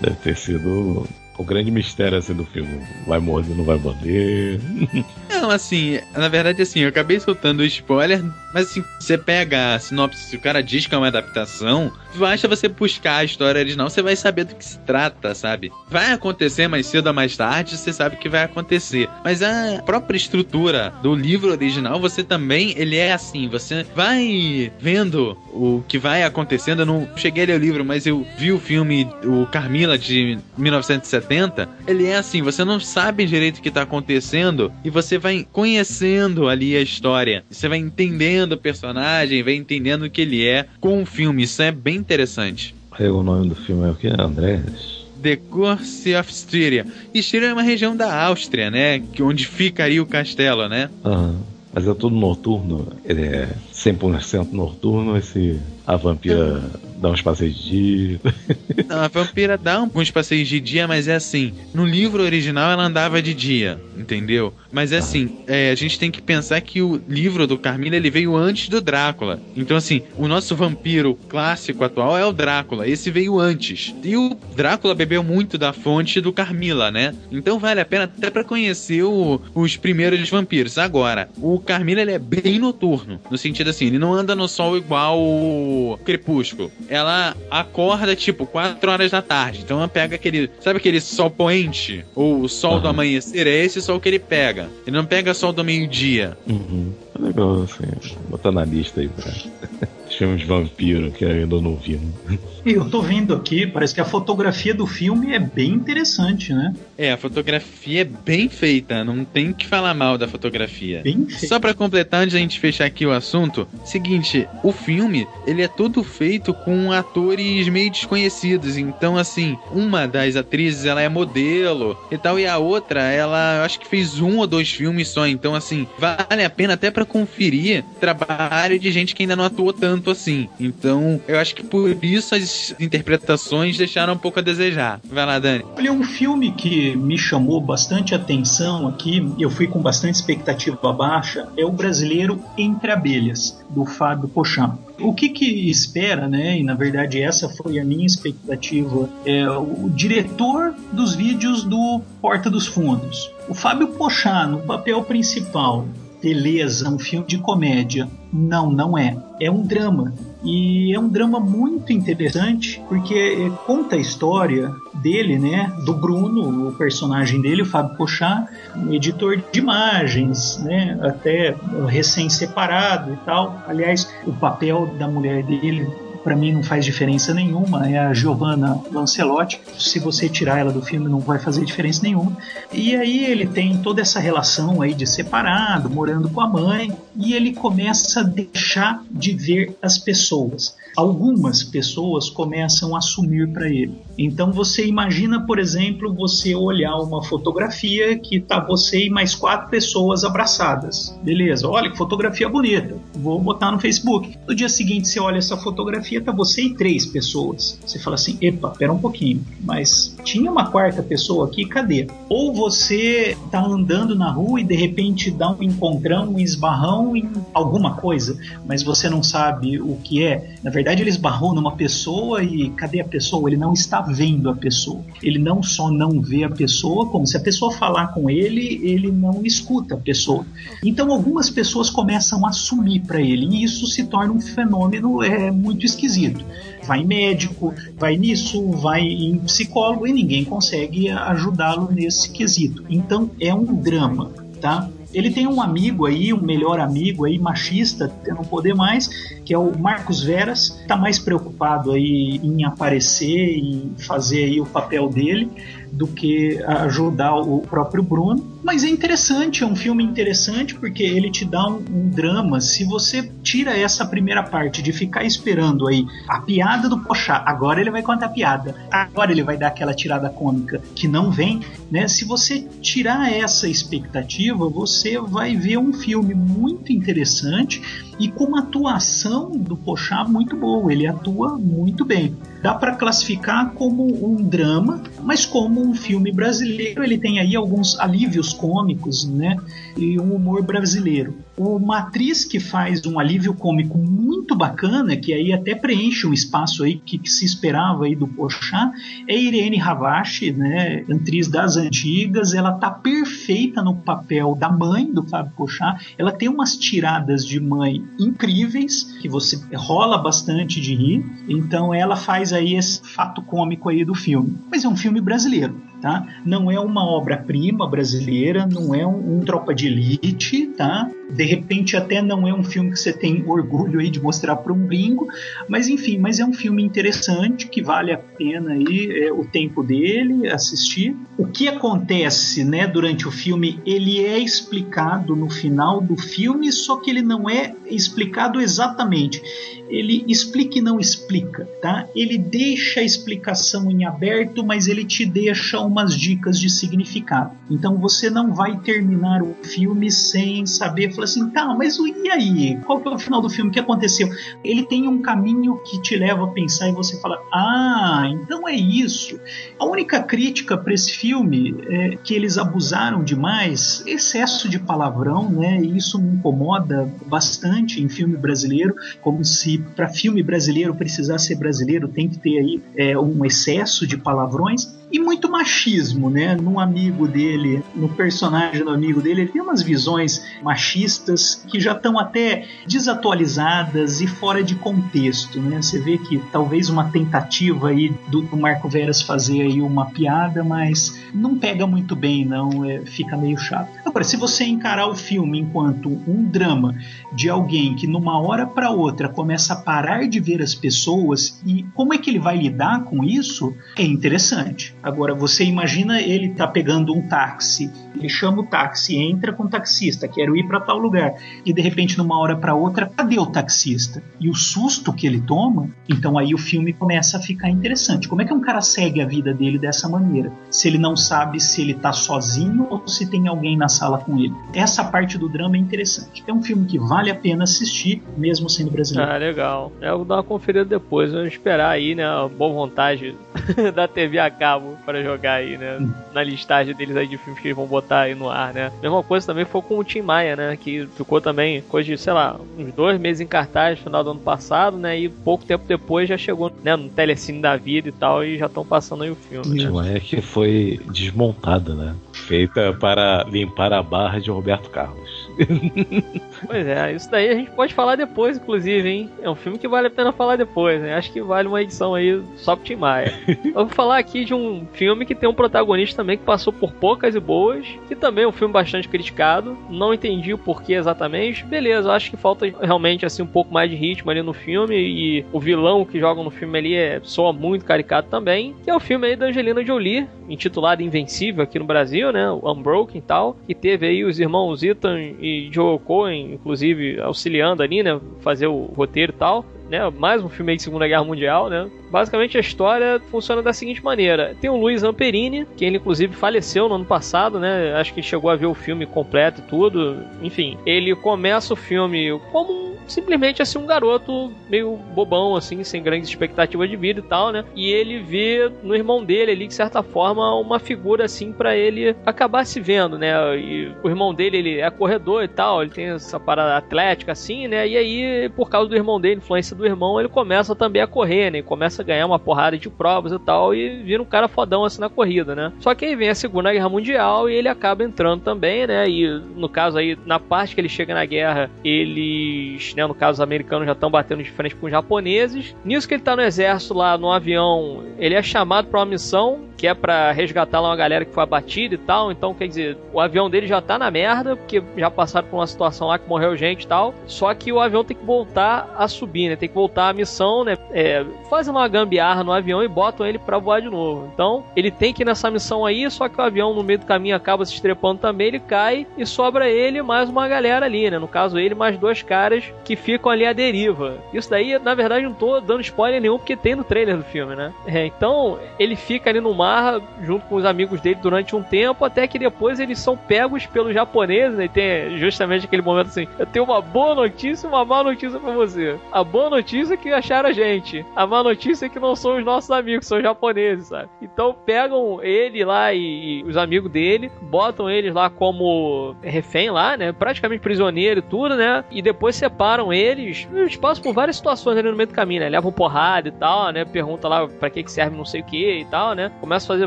Deve ter sido o grande mistério assim do filme. Vai morder, não vai morder. *laughs* Não, assim, na verdade, assim, eu acabei soltando o spoiler, mas assim, você pega a sinopse, se o cara diz que é uma adaptação, basta você buscar a história original, você vai saber do que se trata, sabe? Vai acontecer mais cedo ou mais tarde, você sabe que vai acontecer. Mas a própria estrutura do livro original, você também, ele é assim, você vai vendo o que vai acontecendo. Eu não cheguei a ler o livro, mas eu vi o filme, o Carmila de 1970. Ele é assim, você não sabe direito o que tá acontecendo e você vai conhecendo ali a história. Você vai entendendo o personagem, vai entendendo o que ele é com o filme. Isso é bem interessante. O nome do filme é o que, Andrés? The Curse of Styria. Styria é uma região da Áustria, né? Onde ficaria o castelo, né? Uhum. Mas é tudo noturno. Ele é 100% noturno. Esse, a vampira dá uns passeios de dia. *laughs* Não, a vampira dá uns passeios de dia, mas é assim. No livro original ela andava de dia, entendeu? Mas é assim, é, a gente tem que pensar que o livro do Carmila ele veio antes do Drácula. Então, assim, o nosso vampiro clássico atual é o Drácula. Esse veio antes. E o Drácula bebeu muito da fonte do Carmila, né? Então vale a pena até para conhecer o, os primeiros vampiros. Agora, o Carmila ele é bem noturno. No sentido assim, ele não anda no sol igual o Crepúsculo. Ela acorda tipo 4 horas da tarde. Então ela pega aquele. Sabe aquele sol poente? Ou o sol uhum. do amanhecer? É esse sol que ele pega. Ele não pega sol do meio-dia. Uhum. É legal, assim. Botar na lista aí pra. *laughs* filmes vampiro que ainda não vi. Né? *laughs* Eu tô vendo aqui, parece que a fotografia do filme é bem interessante, né? É, a fotografia é bem feita, não tem que falar mal da fotografia. Bem feita. Só para completar, antes da gente fechar aqui o assunto, seguinte, o filme, ele é todo feito com atores meio desconhecidos, então assim, uma das atrizes, ela é modelo e tal, e a outra, ela, eu acho que fez um ou dois filmes só, então assim, vale a pena até para conferir trabalho de gente que ainda não atuou tanto assim. Então, eu acho que por isso as interpretações deixaram um pouco a desejar. Vai lá, Dani. Olha, um filme que me chamou bastante atenção aqui, eu fui com bastante expectativa baixa, é o brasileiro Entre Abelhas, do Fábio Pochamp. O que que espera, né? E na verdade essa foi a minha expectativa. É o diretor dos vídeos do Porta dos Fundos, o Fábio Pochamp no papel principal. Beleza, um filme de comédia. Não, não é. É um drama. E é um drama muito interessante porque é, conta a história dele, né, do Bruno, o personagem dele, o Fábio Pochá, um editor de imagens, né, até recém-separado e tal. Aliás, o papel da mulher dele para mim não faz diferença nenhuma, é a Giovanna Lancelotti. Se você tirar ela do filme, não vai fazer diferença nenhuma. E aí ele tem toda essa relação aí de separado, morando com a mãe, e ele começa a deixar de ver as pessoas algumas pessoas começam a sumir para ele. Então você imagina, por exemplo, você olhar uma fotografia que tá você e mais quatro pessoas abraçadas. Beleza, olha que fotografia bonita. Vou botar no Facebook. No dia seguinte você olha essa fotografia, tá você e três pessoas. Você fala assim: "Epa, pera um pouquinho, mas tinha uma quarta pessoa aqui, cadê?" Ou você tá andando na rua e de repente dá um encontrão, um esbarrão em alguma coisa, mas você não sabe o que é. Na verdade, verdade ele esbarrou numa pessoa e cadê a pessoa? Ele não está vendo a pessoa. Ele não só não vê a pessoa, como se a pessoa falar com ele, ele não escuta a pessoa. Então algumas pessoas começam a sumir para ele e isso se torna um fenômeno é, muito esquisito. Vai médico, vai nisso, vai em psicólogo e ninguém consegue ajudá-lo nesse quesito. Então é um drama, tá? Ele tem um amigo aí, um melhor amigo aí, machista, não poder mais, que é o Marcos Veras, está mais preocupado aí em aparecer e fazer aí o papel dele do que ajudar o próprio Bruno. Mas é interessante, é um filme interessante porque ele te dá um, um, drama. Se você tira essa primeira parte de ficar esperando aí a piada do Pochá, agora ele vai contar a piada, agora ele vai dar aquela tirada cômica que não vem, né? Se você tirar essa expectativa, você vai ver um filme muito interessante e com uma atuação do Pochá muito boa. Ele atua muito bem. Dá para classificar como um drama, mas como um filme brasileiro. Ele tem aí alguns alívios cômicos, né? E um humor brasileiro. Uma atriz que faz um alívio cômico muito bacana, que aí até preenche um espaço aí que, que se esperava aí do Pochá, é Irene Ravache, né? Atriz das antigas. Ela tá perfeita no papel da mãe do Fábio Pochá. Ela tem umas tiradas de mãe incríveis, que você rola bastante de rir. Então ela faz aí esse fato cômico aí do filme. Mas é um filme brasileiro. Tá? Não é uma obra-prima brasileira, não é um, um, tropa de elite, tá? De repente até não é um filme que você tem *laughs* orgulho aí de mostrar para um gringo, mas enfim, mas é um filme interessante que vale a pena aí é, o tempo dele assistir. O que acontece, né, durante o filme, ele é explicado no final do filme, só que ele não é explicado exatamente. Ele explica e não explica, tá? Ele deixa a explicação em aberto, mas ele te deixa umas dicas de significado. Então você não vai terminar o filme sem saber e fala assim: tá, mas e aí? Qual que é o final do filme? O que aconteceu? Ele tem um caminho que te leva a pensar e você fala: ah, então é isso. A única crítica para esse filme é que eles abusaram demais, excesso de palavrão, né? E isso me incomoda bastante em filme brasileiro, como se para filme brasileiro precisar ser brasileiro tem que ter aí é, um excesso de palavrões e muito machismo, né? Num amigo dele, no personagem do amigo dele, ele tem umas visões machistas que já estão até desatualizadas e fora de contexto, né? Você vê que talvez uma tentativa aí do, Marco Veras fazer aí uma piada, mas não pega muito bem, não, é, fica meio chato. Agora, se você encarar o filme enquanto um drama de alguém que numa hora para outra começa a parar de ver as pessoas e como é que ele vai lidar com isso, é interessante. Agora, você imagina ele tá pegando um táxi, ele chama o táxi, entra com o taxista, quero ir para tal lugar, e de repente, numa hora para outra, cadê o taxista? E o susto que ele toma, então aí o filme começa a ficar interessante. Como é que um cara segue a vida dele dessa maneira? Se ele não sabe se ele tá sozinho ou se tem alguém na sala com ele. Essa parte do drama é interessante. É um filme que vale a pena assistir, mesmo sendo brasileiro. Ah, legal. Eu vou dar uma conferida depois, vamos esperar aí, né, a boa vontade *laughs* da TV a cabo para jogar aí, né? Na listagem deles aí de filmes que eles vão botar aí no ar, né? Mesma coisa também foi com o Tim Maia, né? Que ficou também coisa de, sei lá, uns dois meses em cartaz final do ano passado, né? E pouco tempo depois já chegou né, no telecine da vida e tal, e já estão passando aí o filme. Tim né? Maia que foi desmontada, né? Feita para limpar a barra de Roberto Carlos. *laughs* pois é, isso daí a gente pode falar depois, inclusive, hein? É um filme que vale a pena falar depois, né? Acho que vale uma edição aí só pro Tim Maia. *laughs* Eu vou falar aqui de um filme que tem um protagonista também que passou por poucas e boas, que também é um filme bastante criticado. Não entendi o porquê exatamente. Beleza, acho que falta realmente assim um pouco mais de ritmo ali no filme e o vilão que joga no filme ali é soa muito caricato também, que é o filme aí da Angelina Jolie, intitulado Invencível aqui no Brasil, né? O Unbroken e tal, que teve aí os irmãos Ethan e Joe Cohen, inclusive, auxiliando ali, né? Fazer o roteiro e tal. Né, mais um filme de Segunda Guerra Mundial, né? Basicamente a história funciona da seguinte maneira: tem o Luiz Amperini, que ele inclusive faleceu no ano passado, né? Acho que chegou a ver o filme completo e tudo. Enfim, ele começa o filme como um simplesmente assim um garoto meio bobão assim, sem grandes expectativas de vida e tal, né? E ele vê no irmão dele ali de certa forma uma figura assim para ele acabar se vendo, né? E o irmão dele ele é corredor e tal, ele tem essa parada atlética assim, né? E aí por causa do irmão dele, influência do irmão, ele começa também a correr, né? E começa a ganhar uma porrada de provas e tal e vira um cara fodão assim na corrida, né? Só que aí vem a Segunda Guerra Mundial e ele acaba entrando também, né? E no caso aí na parte que ele chega na guerra, eles né? No caso, os americanos já estão batendo de frente com os japoneses. Nisso que ele tá no exército lá, no avião, ele é chamado para uma missão que é para resgatar lá uma galera que foi abatida e tal. Então, quer dizer, o avião dele já tá na merda, porque já passaram por uma situação lá que morreu gente e tal. Só que o avião tem que voltar a subir, né? Tem que voltar a missão, né? É, fazem uma gambiarra no avião e botam ele para voar de novo. Então, ele tem que ir nessa missão aí, só que o avião no meio do caminho acaba se estrepando também, ele cai e sobra ele mais uma galera ali, né? No caso, ele mais dois caras que ficam ali à deriva. Isso daí, na verdade, não tô dando spoiler nenhum, porque tem no trailer do filme, né? É, então, ele fica ali no mar junto com os amigos dele durante um tempo, até que depois eles são pegos pelos japoneses, né? E tem justamente aquele momento assim: eu tenho uma boa notícia e uma má notícia para você. A boa notícia é que acharam a gente, a má notícia é que não são os nossos amigos, são os japoneses, sabe? Então pegam ele lá e, e os amigos dele, botam eles lá como refém lá, né? Praticamente prisioneiro e tudo, né? E depois separam eles. Eles passam por várias situações ali no meio do caminho, né? Levam porrada e tal, né? Pergunta lá para que que serve não sei o que e tal, né? Começa a fazer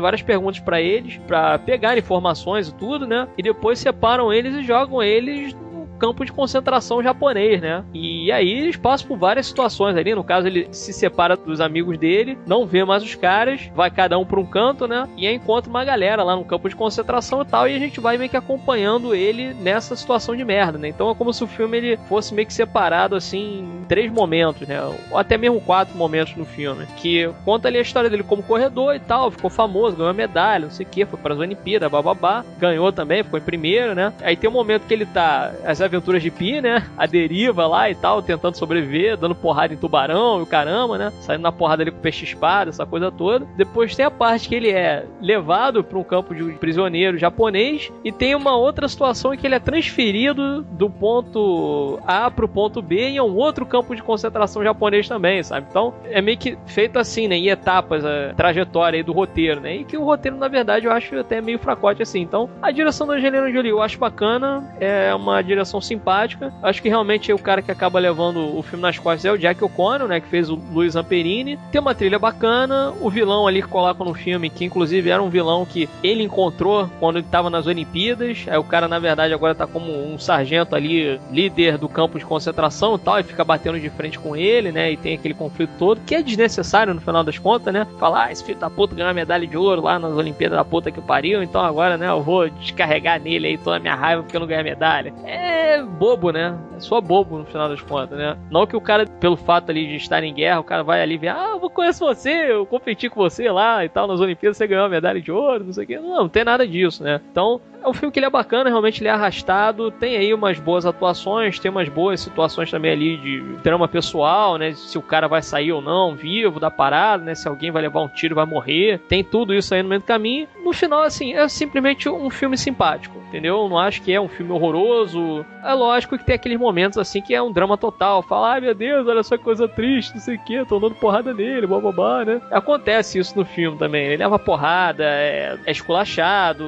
várias perguntas para eles, para pegar informações e tudo, né? E depois separam eles e jogam eles campo de concentração japonês, né? E aí eles passam por várias situações ali. No caso, ele se separa dos amigos dele, não vê mais os caras, vai cada um para um canto, né? E aí encontra uma galera lá no campo de concentração e tal. E a gente vai meio que acompanhando ele nessa situação de merda, né? Então é como se o filme ele fosse meio que separado assim em três momentos, né? Ou até mesmo quatro momentos no filme. Que conta ali a história dele como corredor e tal, ficou famoso, ganhou medalha, não sei o que, foi para as Olimpíadas, bababá, ganhou também, ficou em primeiro, né? Aí tem um momento que ele tá. As aventuras de Pi, né? A deriva lá e tal, tentando sobreviver, dando porrada em tubarão e o caramba, né? Saindo na porrada ali com peixe espada, essa coisa toda. Depois tem a parte que ele é levado para um campo de prisioneiro japonês e tem uma outra situação em que ele é transferido do ponto A pro ponto B em um outro campo de concentração japonês também, sabe? Então é meio que feito assim, né? Em etapas a trajetória aí do roteiro, né? E que o roteiro, na verdade, eu acho até meio fracote assim. Então a direção da Angelina Jolie eu acho bacana, é uma direção simpática. Acho que realmente o cara que acaba levando o filme nas costas é o Jack O'Connor, né? Que fez o Luiz Amperini. Tem uma trilha bacana, o vilão ali que coloca no filme, que inclusive era um vilão que ele encontrou quando ele estava nas Olimpíadas. Aí o cara, na verdade, agora tá como um sargento ali, líder do campo de concentração e tal, e fica batendo de frente com ele, né? E tem aquele conflito todo, que é desnecessário no final das contas, né? Falar, ah, esse filho da puta ganhou uma medalha de ouro lá nas Olimpíadas da puta que pariu, então agora, né, eu vou descarregar nele aí toda a minha raiva porque eu não ganhei a medalha. É bobo, né? É só bobo no final das contas, né? Não que o cara, pelo fato ali de estar em guerra, o cara vai ali ver, ah, eu conhecer você, eu competi com você lá e tal, nas Olimpíadas você ganhou a medalha de ouro, não sei o que. Não, não tem nada disso, né? Então, é um filme que ele é bacana, realmente ele é arrastado, tem aí umas boas atuações, tem umas boas situações também ali de drama pessoal, né? Se o cara vai sair ou não vivo da parada, né? Se alguém vai levar um tiro vai morrer. Tem tudo isso aí no meio do caminho. No final, assim, é simplesmente um filme simpático, entendeu? Eu não acho que é um filme horroroso. É lógico que tem aqueles momentos assim que é um drama total. Fala, ai meu Deus, olha só que coisa triste, não sei o que, tô dando porrada nele, bababá, né? Acontece isso no filme também. Ele leva porrada, é, é esculachado.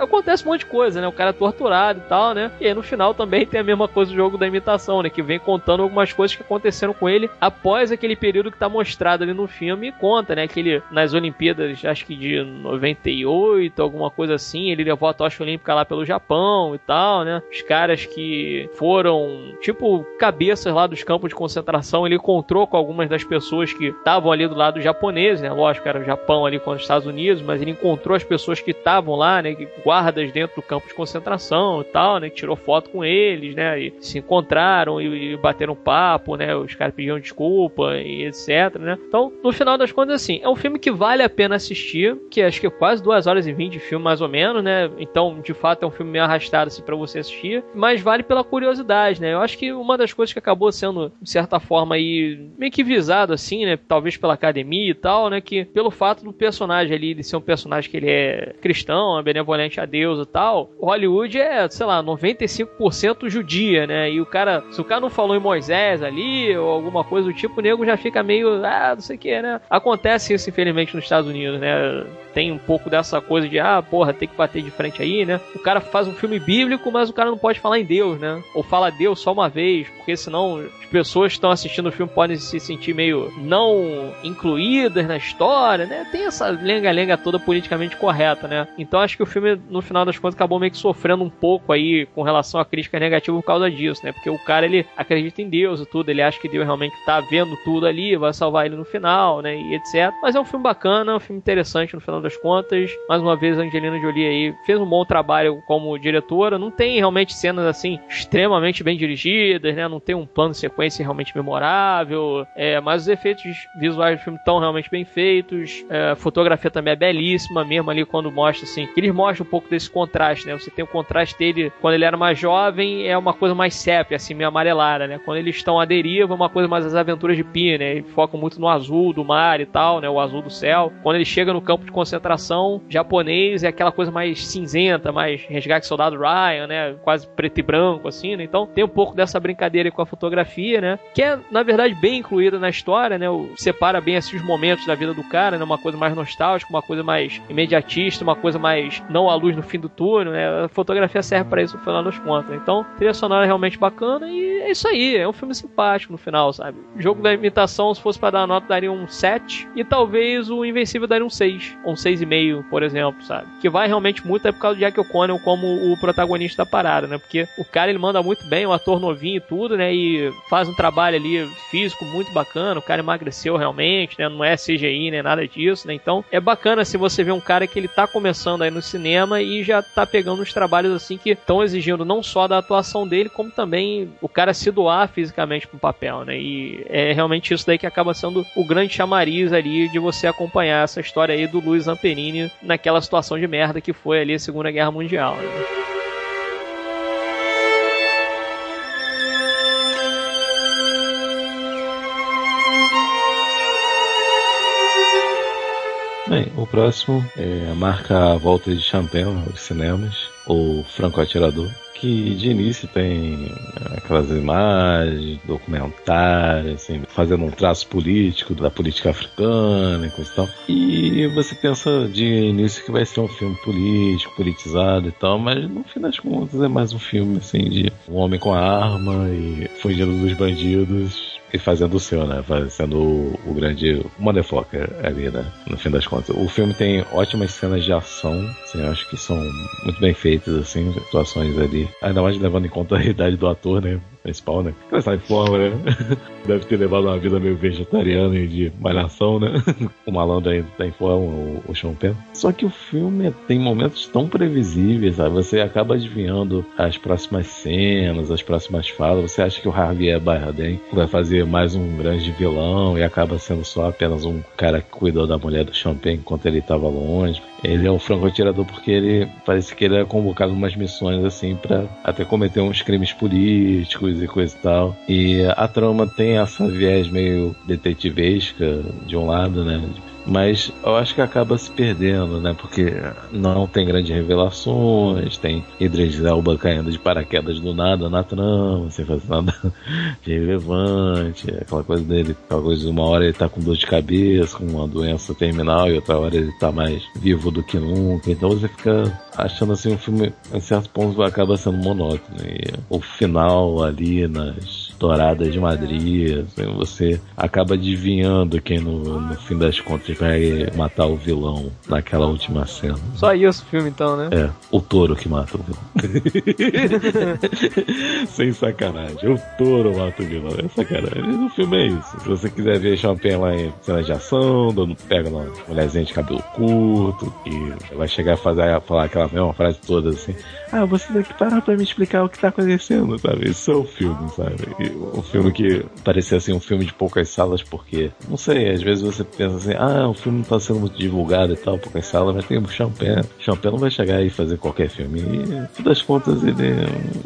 Acontece um monte de coisa, né? O cara é torturado e tal, né? E aí no final também tem a mesma coisa do jogo da imitação, né? Que vem contando algumas coisas que aconteceram com ele após aquele período que tá mostrado ali no filme e conta, né? Que ele, nas Olimpíadas, acho que de 98, alguma coisa assim, ele levou a tocha olímpica lá pelo Japão e tal, né? Os caras que foram, tipo, cabeças lá dos campos de concentração, ele encontrou com algumas das pessoas que estavam ali do lado japonês, né? Lógico, era o Japão ali com os Estados Unidos, mas ele encontrou as pessoas que estavam lá, né? Guardas dentro do campo de concentração e tal, né? Tirou foto com eles, né? E se encontraram e, e bateram papo, né? Os caras pediam desculpa e etc, né? Então, no final das contas, assim, é um filme que vale a pena assistir, que acho que é quase duas horas e vinte de filme, mais ou menos, né? Então, de fato, é um filme meio arrastado, assim, pra você assistir, mas vale pela curiosidade, né? Eu acho que uma das coisas que acabou sendo, de certa forma, aí, meio que visado, assim, né? Talvez pela academia e tal, né? Que pelo fato do personagem ali, de ser um personagem que ele é cristão, é benevolente a Deus tal, Hollywood é, sei lá, 95% judia, né? E o cara, se o cara não falou em Moisés ali, ou alguma coisa do tipo, o nego já fica meio, ah, não sei o que, né? Acontece isso, infelizmente, nos Estados Unidos, né? Tem um pouco dessa coisa de, ah, porra, tem que bater de frente aí, né? O cara faz um filme bíblico, mas o cara não pode falar em Deus, né? Ou fala Deus só uma vez, porque senão as pessoas que estão assistindo o filme podem se sentir meio não incluídas na história, né? Tem essa lenga-lenga toda politicamente correta, né? Então acho que o filme, no final das contas, acabou meio que sofrendo um pouco aí com relação à crítica negativa por causa disso, né? Porque o cara, ele acredita em Deus e tudo, ele acha que Deus realmente tá vendo tudo ali, vai salvar ele no final, né? E etc. Mas é um filme bacana, um filme interessante no final das contas. Mais uma vez, a Angelina Jolie aí fez um bom trabalho como diretora. Não tem realmente cenas assim extremamente bem dirigidas, né? Não tem um plano de sequência realmente memorável. É, mas os efeitos visuais do filme estão realmente bem feitos. É, a fotografia também é belíssima, mesmo ali quando mostra assim. Eles mostram um pouco desse contraste, né? Você tem o contraste dele quando ele era mais jovem, é uma coisa mais sépia, assim, meio amarelada, né? Quando eles estão à deriva, é uma coisa mais as aventuras de Pi, né? Eles focam muito no azul do mar e tal, né? O azul do céu. Quando ele chega no campo de concentração japonês, é aquela coisa mais cinzenta, mais resgate soldado Ryan, né? Quase preto e branco, assim, né? Então tem um pouco dessa brincadeira com a fotografia, né? Que é, na verdade, bem incluída na história, né? Separa bem assim os momentos da vida do cara, né? Uma coisa mais nostálgica, uma coisa mais imediatista, uma coisa mais não a luz no fim do túnel, né? A fotografia serve para isso no final das contas. Então, trilha sonora é realmente bacana e é isso aí. É um filme simpático no final, sabe? O jogo da imitação, se fosse para dar nota, daria um 7 e talvez o Invencível daria um 6, ou um 6,5, por exemplo, sabe? Que vai realmente muito é por causa do Jack O'Connell como o protagonista da parada, né? Porque o cara ele manda muito bem, o ator novinho e tudo, né? E faz um trabalho ali físico muito bacana. O cara emagreceu realmente, né? Não é CGI, nem nada disso, né? Então é bacana se você vê um cara que ele tá começando aí no cinema e já tá pegando uns trabalhos assim que estão exigindo não só da atuação dele, como também o cara se doar fisicamente pro papel, né? E é realmente isso daí que acaba sendo o grande chamariz ali de você acompanhar essa história aí do Luiz Amperini naquela situação de merda que foi ali a Segunda Guerra Mundial, né? Bem, o próximo é, marca volta de Champagne aos cinemas, o Franco Atirador que de início tem aquelas imagens, documentários, assim, fazendo um traço político da política africana e coisa e tal. E você pensa de início que vai ser um filme político, politizado e tal, mas no fim das contas é mais um filme assim de um homem com a arma e fugindo dos bandidos e fazendo o seu, né? Fazendo o, o grande motherfucker ali, né? No fim das contas. O filme tem ótimas cenas de ação, assim, acho que são muito bem feitas, assim, situações ali. Ainda mais levando em conta a idade do ator, né? Principal, né? Ele sai forma, né? *laughs* Deve ter levado uma vida meio vegetariana e de malhação, né? *laughs* o malandro ainda tá em forma, o, o Sean Penn. Só que o filme tem momentos tão previsíveis, sabe? Você acaba adivinhando as próximas cenas, as próximas falas. Você acha que o Javier Bardem vai fazer mais um grande vilão e acaba sendo só apenas um cara que cuidou da mulher do Champagne enquanto ele estava longe. Ele é um franco-atirador porque ele parece que ele é convocado umas missões assim para até cometer uns crimes políticos e coisa e tal. E a trama tem essa viés meio detetivesca de um lado, né? Mas eu acho que acaba se perdendo, né? Porque não tem grandes revelações, tem Idris Elba caindo de paraquedas do nada na trama, sem fazer nada *laughs* de relevante, aquela coisa dele, aquela uma hora ele tá com dor de cabeça, com uma doença terminal, e outra hora ele tá mais vivo do que nunca, então você fica achando assim um filme, em certos pontos, acaba sendo monótono. E o final ali nas douradas de Madrid, assim, você acaba adivinhando quem no, no fim das contas vai matar o vilão naquela última cena. Só isso o filme então, né? É, o touro que mata o vilão. *laughs* Sem sacanagem. O touro mata o vilão. É sacanagem. O filme é isso. Se você quiser ver Champagne lá em cena de ação, dando, pega uma mulherzinha de cabelo curto e vai chegar a fazer, falar aquela mesma frase toda assim. Ah, você tem que parar pra me explicar o que tá acontecendo, sabe? Isso é o filme, sabe? E um filme que parecia assim um filme de poucas salas, porque, não sei, às vezes você pensa assim, ah, o filme não tá sendo muito divulgado e tal, poucas salas, mas tem o Champagne. Champagne não vai chegar e fazer qualquer filme. E, no fim das contas, ele.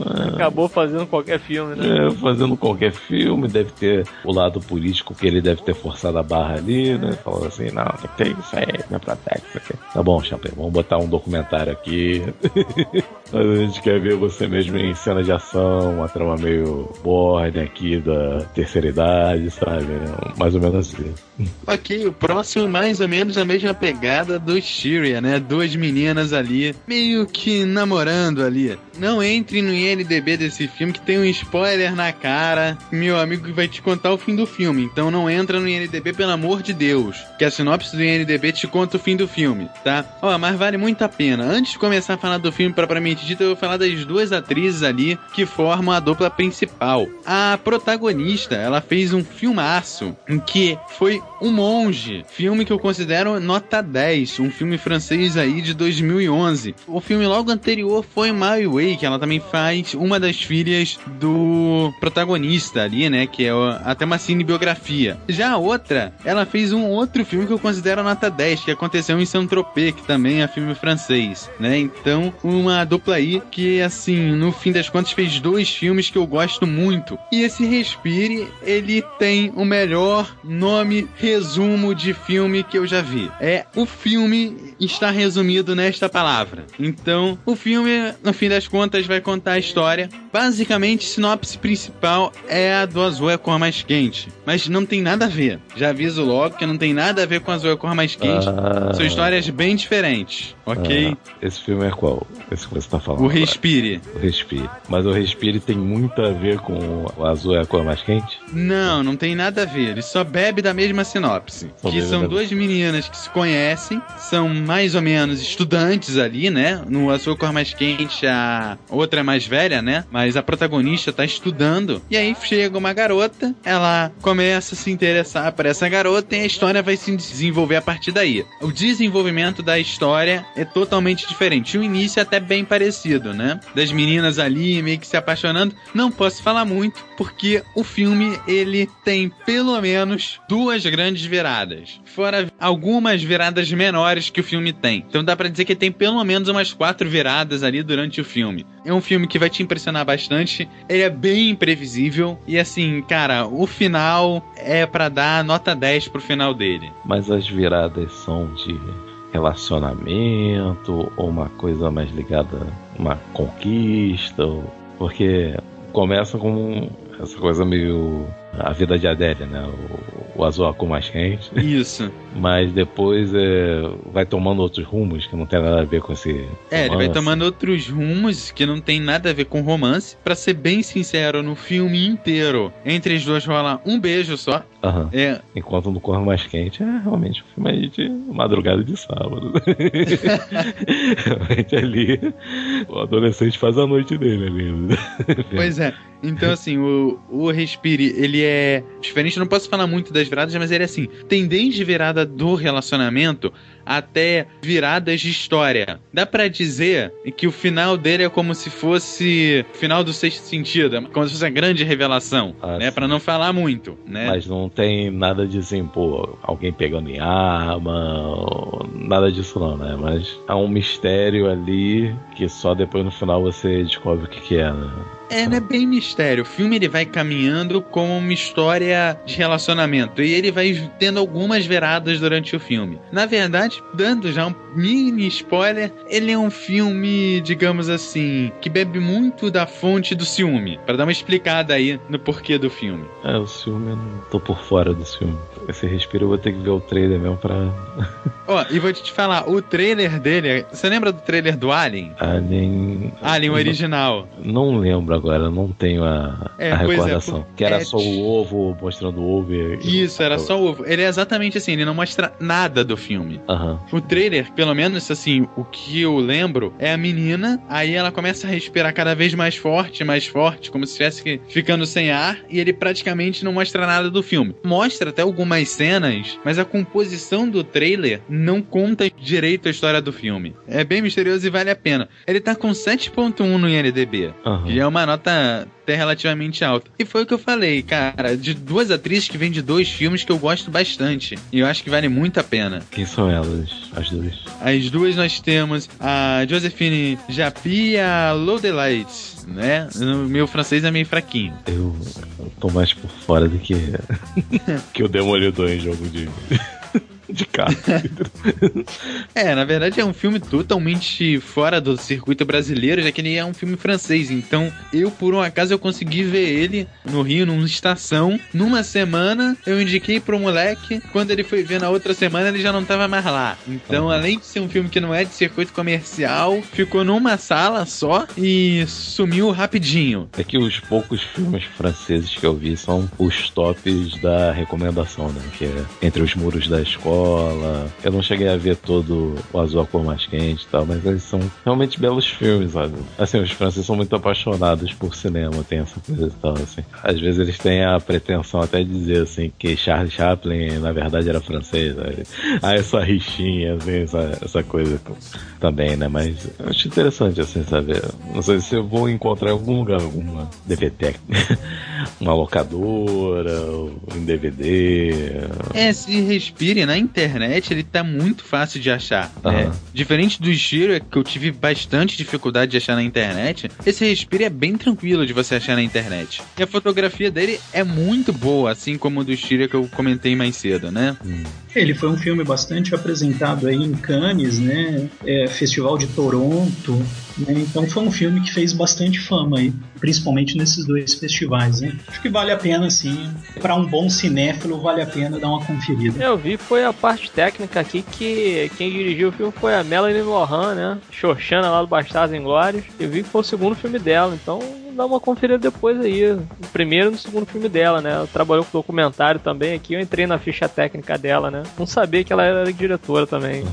Ah, Acabou fazendo qualquer filme, né? É, fazendo qualquer filme, deve ter o lado político que ele deve ter forçado a barra ali, né? Falando assim, não, tem que isso aí, não é pra aqui. Tá bom, Champagne, vamos botar um documentário aqui. *laughs* Mas a gente quer ver você mesmo em cena de ação, uma trama meio borne aqui da terceira idade, sabe? Mais ou menos assim. Ok, o próximo mais ou menos a mesma pegada do Syria, né? Duas meninas ali, meio que namorando ali. Não entre no INDB desse filme que tem um spoiler na cara. Meu amigo vai te contar o fim do filme, então não entra no INDB pelo amor de Deus. Que a sinopse do INDB te conta o fim do filme, tá? Ó, mas vale muito a pena. Antes de começar a falar do filme propriamente dito, eu vou falar das duas atrizes ali que formam a dupla principal. A protagonista, ela fez um filmaço em que foi um monge, filme que eu considero nota 10, um filme francês aí de 2011. O filme logo anterior foi My Way, que ela também faz uma das filhas do protagonista ali, né, que é até uma cinebiografia. Já a outra, ela fez um outro filme que eu considero nota 10, que aconteceu em Saint-Tropez, que também é filme francês, né? Então, uma dupla aí que, assim, no fim das contas fez dois filmes que eu gosto muito. E esse Respire, ele tem o melhor nome resumo de filme que eu já vi. É o filme está resumido nesta palavra. Então, o filme, no fim das contas, vai contar a história. Basicamente, sinopse principal é a do azul é a cor mais quente. Mas não tem nada a ver. Já aviso logo que não tem nada a ver com azul é a cor mais quente. Ah. São histórias bem diferentes, ok? Ah. Esse filme é qual? Esse que você tá falando. O Respire. O Respire. Mas o Respire tem muito a ver com o azul é a cor mais quente? Não, não tem nada a ver. Ele só bebe da mesma sinopse. Só que são duas meninas que se conhecem, são mais ou menos estudantes ali, né? No azul é a cor mais quente, a outra é mais velha, né? Mas a protagonista tá estudando. E aí chega uma garota, ela começa a se interessar por essa garota e a história vai se desenvolver a partir daí. O desenvolvimento da história é totalmente diferente. O início é até bem parecido, né? Das meninas ali meio que se apaixonando. Não posso falar muito, porque o filme ele tem pelo menos duas grandes viradas. Fora algumas viradas menores que o filme tem. Então dá pra dizer que tem pelo menos umas quatro viradas ali durante o filme. É um filme que vai te impressionar bastante. Ele é bem imprevisível. E assim, cara, o final é para dar nota 10 pro final dele. Mas as viradas são de relacionamento ou uma coisa mais ligada a uma conquista, porque começa com essa coisa meio a vida de Adélia, né? O, o azul com mais quente. Isso. *laughs* Mas depois é, vai tomando outros rumos que não tem nada a ver com esse. É, romance. ele vai tomando outros rumos que não tem nada a ver com romance. Para ser bem sincero, no filme inteiro, entre as duas rola um beijo só. Uhum. É. Enquanto no Corpo Mais Quente é realmente um filme aí de madrugada de sábado. *laughs* realmente ali, o adolescente faz a noite dele ali. pois é. Então, assim, o, o Respire, ele é diferente. Não posso falar muito das viradas, mas ele é assim: tem desde virada do relacionamento até viradas de história. Dá para dizer que o final dele é como se fosse o final do sexto sentido, como se fosse a grande revelação, ah, né? Para não falar muito, né? Mas não tem nada de assim, pô, alguém pegando em arma, nada disso não, né? Mas há um mistério ali que só depois no final você descobre o que, que é, né? É, não é bem mistério. O filme ele vai caminhando como uma história de relacionamento e ele vai tendo algumas viradas durante o filme. Na verdade, dando já um mini spoiler, ele é um filme, digamos assim, que bebe muito da fonte do ciúme. Para dar uma explicada aí no porquê do filme. É, o ciúme eu não tô por fora do filme. Esse respiro eu vou ter que ver o trailer mesmo pra. *laughs* Ó, oh, e vou te falar, o trailer dele. Você lembra do trailer do Alien? Alien. Alien original. Não, não lembro agora, não tenho a, é, a é, recordação. É, que era é, só o ovo mostrando o ovo. E... Isso, era só o ovo. Ele é exatamente assim, ele não mostra nada do filme. Uhum. O trailer, pelo menos assim, o que eu lembro é a menina, aí ela começa a respirar cada vez mais forte, mais forte, como se estivesse ficando sem ar, e ele praticamente não mostra nada do filme. Mostra até algumas cenas, mas a composição do trailer não conta direito a história do filme. É bem misterioso e vale a pena. Ele tá com 7.1 no IMDB, uhum. que é uma nota até relativamente alta. E foi o que eu falei, cara, de duas atrizes que vêm de dois filmes que eu gosto bastante. E eu acho que vale muito a pena. Quem são elas, as duas? As duas nós temos a Josephine Japy e a Lodelight né? O meu francês é meio fraquinho. Eu, eu tô mais por fora do que, *laughs* que o Demolidor em jogo de *laughs* de carro. *laughs* é, na verdade é um filme totalmente fora do circuito brasileiro, já que ele é um filme francês. Então, eu, por um acaso, eu consegui ver ele no Rio, numa estação. Numa semana, eu indiquei pro moleque. Quando ele foi ver na outra semana, ele já não tava mais lá. Então, além de ser um filme que não é de circuito comercial, ficou numa sala só e sumiu rapidinho. É que os poucos filmes franceses que eu vi são os tops da recomendação, né? Que é Entre os Muros da Escola Eu não cheguei a ver todo o Azul a Cor Mais Quente e tal, mas eles são realmente belos filmes, sabe? Assim, os franceses são muito apaixonados por cinema, tem essa coisa e tal, assim. Às vezes eles têm a pretensão até de dizer, assim, que Charles Chaplin, na verdade, era francês. Sabe? Ah, essa rixinha, assim, essa, essa coisa também, né? Mas eu acho interessante, assim, sabe? Não sei se eu vou encontrar em algum lugar, alguma DVD, *laughs* uma locadora, um DVD. É, se respire, né? Internet ele tá muito fácil de achar. Uhum. Né? Diferente do Giro, que eu tive bastante dificuldade de achar na internet, esse Respire é bem tranquilo de você achar na internet. E a fotografia dele é muito boa, assim como o do Giro que eu comentei mais cedo, né? Hum. Ele foi um filme bastante apresentado aí em Cannes, né? É, Festival de Toronto. Né? Então foi um filme que fez bastante fama aí, principalmente nesses dois festivais. Né? Acho que vale a pena, sim. Para um bom cinéfilo, vale a pena dar uma conferida. Eu vi foi a parte técnica aqui que quem dirigiu o filme foi a Melanie Lohan, né? Xoxana lá do Bastardos Inglórios. Eu vi que foi o segundo filme dela, então dá uma conferida depois aí. O primeiro e no segundo filme dela, né? Ela trabalhou com documentário também aqui. Eu entrei na ficha técnica dela, né? Não sabia que ela era diretora também.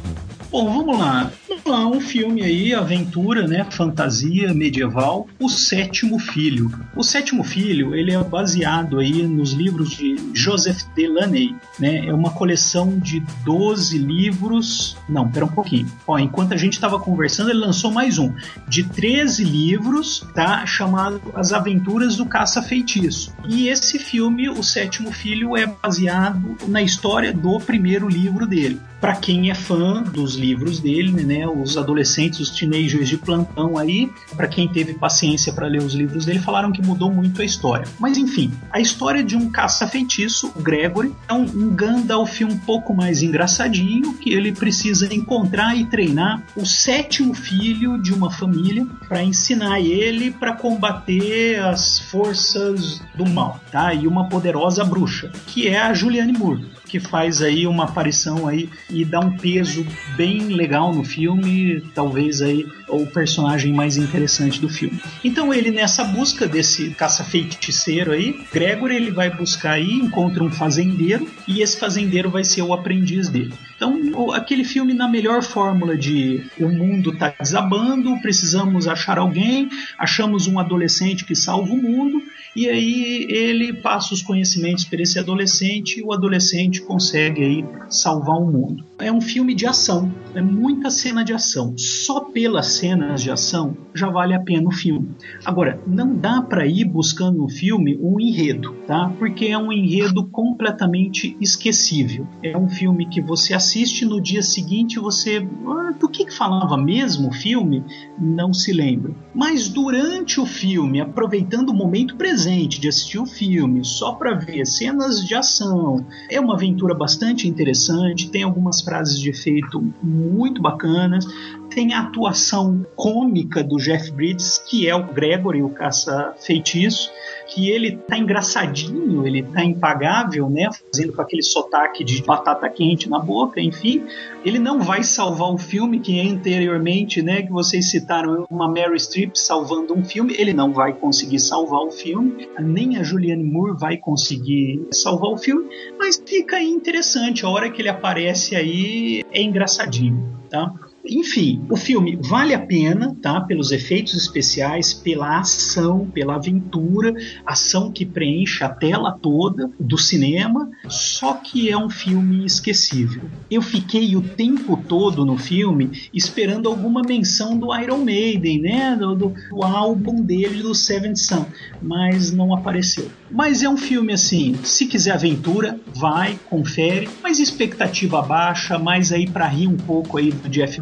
Bom, vamos lá. lá, um filme aí, aventura, né, fantasia medieval, O Sétimo Filho. O Sétimo Filho, ele é baseado aí nos livros de Joseph Delaney, né? É uma coleção de 12 livros. Não, pera um pouquinho. Ó, enquanto a gente estava conversando, ele lançou mais um de 13 livros, tá? Chamado As Aventuras do Caça-Feitiço. E esse filme, O Sétimo Filho, é baseado na história do primeiro livro dele para quem é fã dos livros dele, né, os adolescentes, os teenagers de plantão aí, para quem teve paciência para ler os livros dele, falaram que mudou muito a história. Mas enfim, a história de um caça-feitiço, o Gregory, é um, um Gandalf um pouco mais engraçadinho, que ele precisa encontrar e treinar o sétimo filho de uma família para ensinar ele para combater as forças do mal, tá? E uma poderosa bruxa, que é a Julianne Moore que faz aí uma aparição aí e dá um peso bem legal no filme, talvez aí o personagem mais interessante do filme. Então ele nessa busca desse caça-feiticeiro aí, Gregor ele vai buscar aí, encontra um fazendeiro e esse fazendeiro vai ser o aprendiz dele. Então, aquele filme na melhor fórmula de o mundo tá desabando, precisamos achar alguém, achamos um adolescente que salva o mundo e aí ele passa os conhecimentos para esse adolescente e o adolescente consegue aí salvar o mundo. É um filme de ação, é muita cena de ação. Só pelas cenas de ação já vale a pena o filme. Agora, não dá para ir buscando no filme um enredo, tá? Porque é um enredo completamente esquecível. É um filme que você assiste no dia seguinte você, ah, do que, que falava mesmo o filme? Não se lembra. Mas durante o filme, aproveitando o momento presente de assistir o filme, só para ver cenas de ação, é uma aventura bastante interessante, tem algumas frases de efeito muito bacanas, tem a atuação cômica do Jeff Bridges, que é o Gregory, o caça-feitiço, que ele tá engraçadinho, ele tá impagável, né? Fazendo com aquele sotaque de batata quente na boca, enfim. Ele não vai salvar o filme, que anteriormente, né, que vocês citaram uma Mary Streep salvando um filme, ele não vai conseguir salvar o filme, nem a Julianne Moore vai conseguir salvar o filme, mas fica interessante, a hora que ele aparece aí é engraçadinho, tá? Enfim, o filme vale a pena, tá? Pelos efeitos especiais, pela ação, pela aventura, ação que preenche a tela toda do cinema, só que é um filme esquecível. Eu fiquei o tempo todo no filme esperando alguma menção do Iron Maiden, né? Do, do, do álbum dele, do Seventh Sun, mas não apareceu. Mas é um filme assim, se quiser aventura, vai, confere, mas expectativa baixa, mais aí para rir um pouco aí do Jeff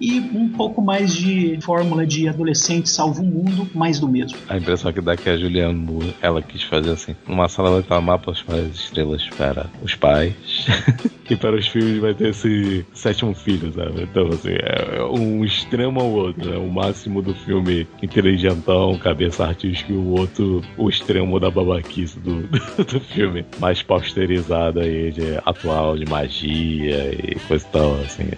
E um pouco mais de fórmula de adolescente salva o mundo, mais do mesmo. A impressão que dá que a Julianne Moore, ela quis fazer assim, numa sala vai estar mapas para as estrelas para os pais *laughs* e para os filhos vai ter esse sétimo filho, sabe? Então assim, é um extremo ao outro, né? O máximo do filme inteligentão, cabeça artística e o outro o extremo da babaquice do, do, filme mais posterizado aí de atual de magia e coisa e tal, assim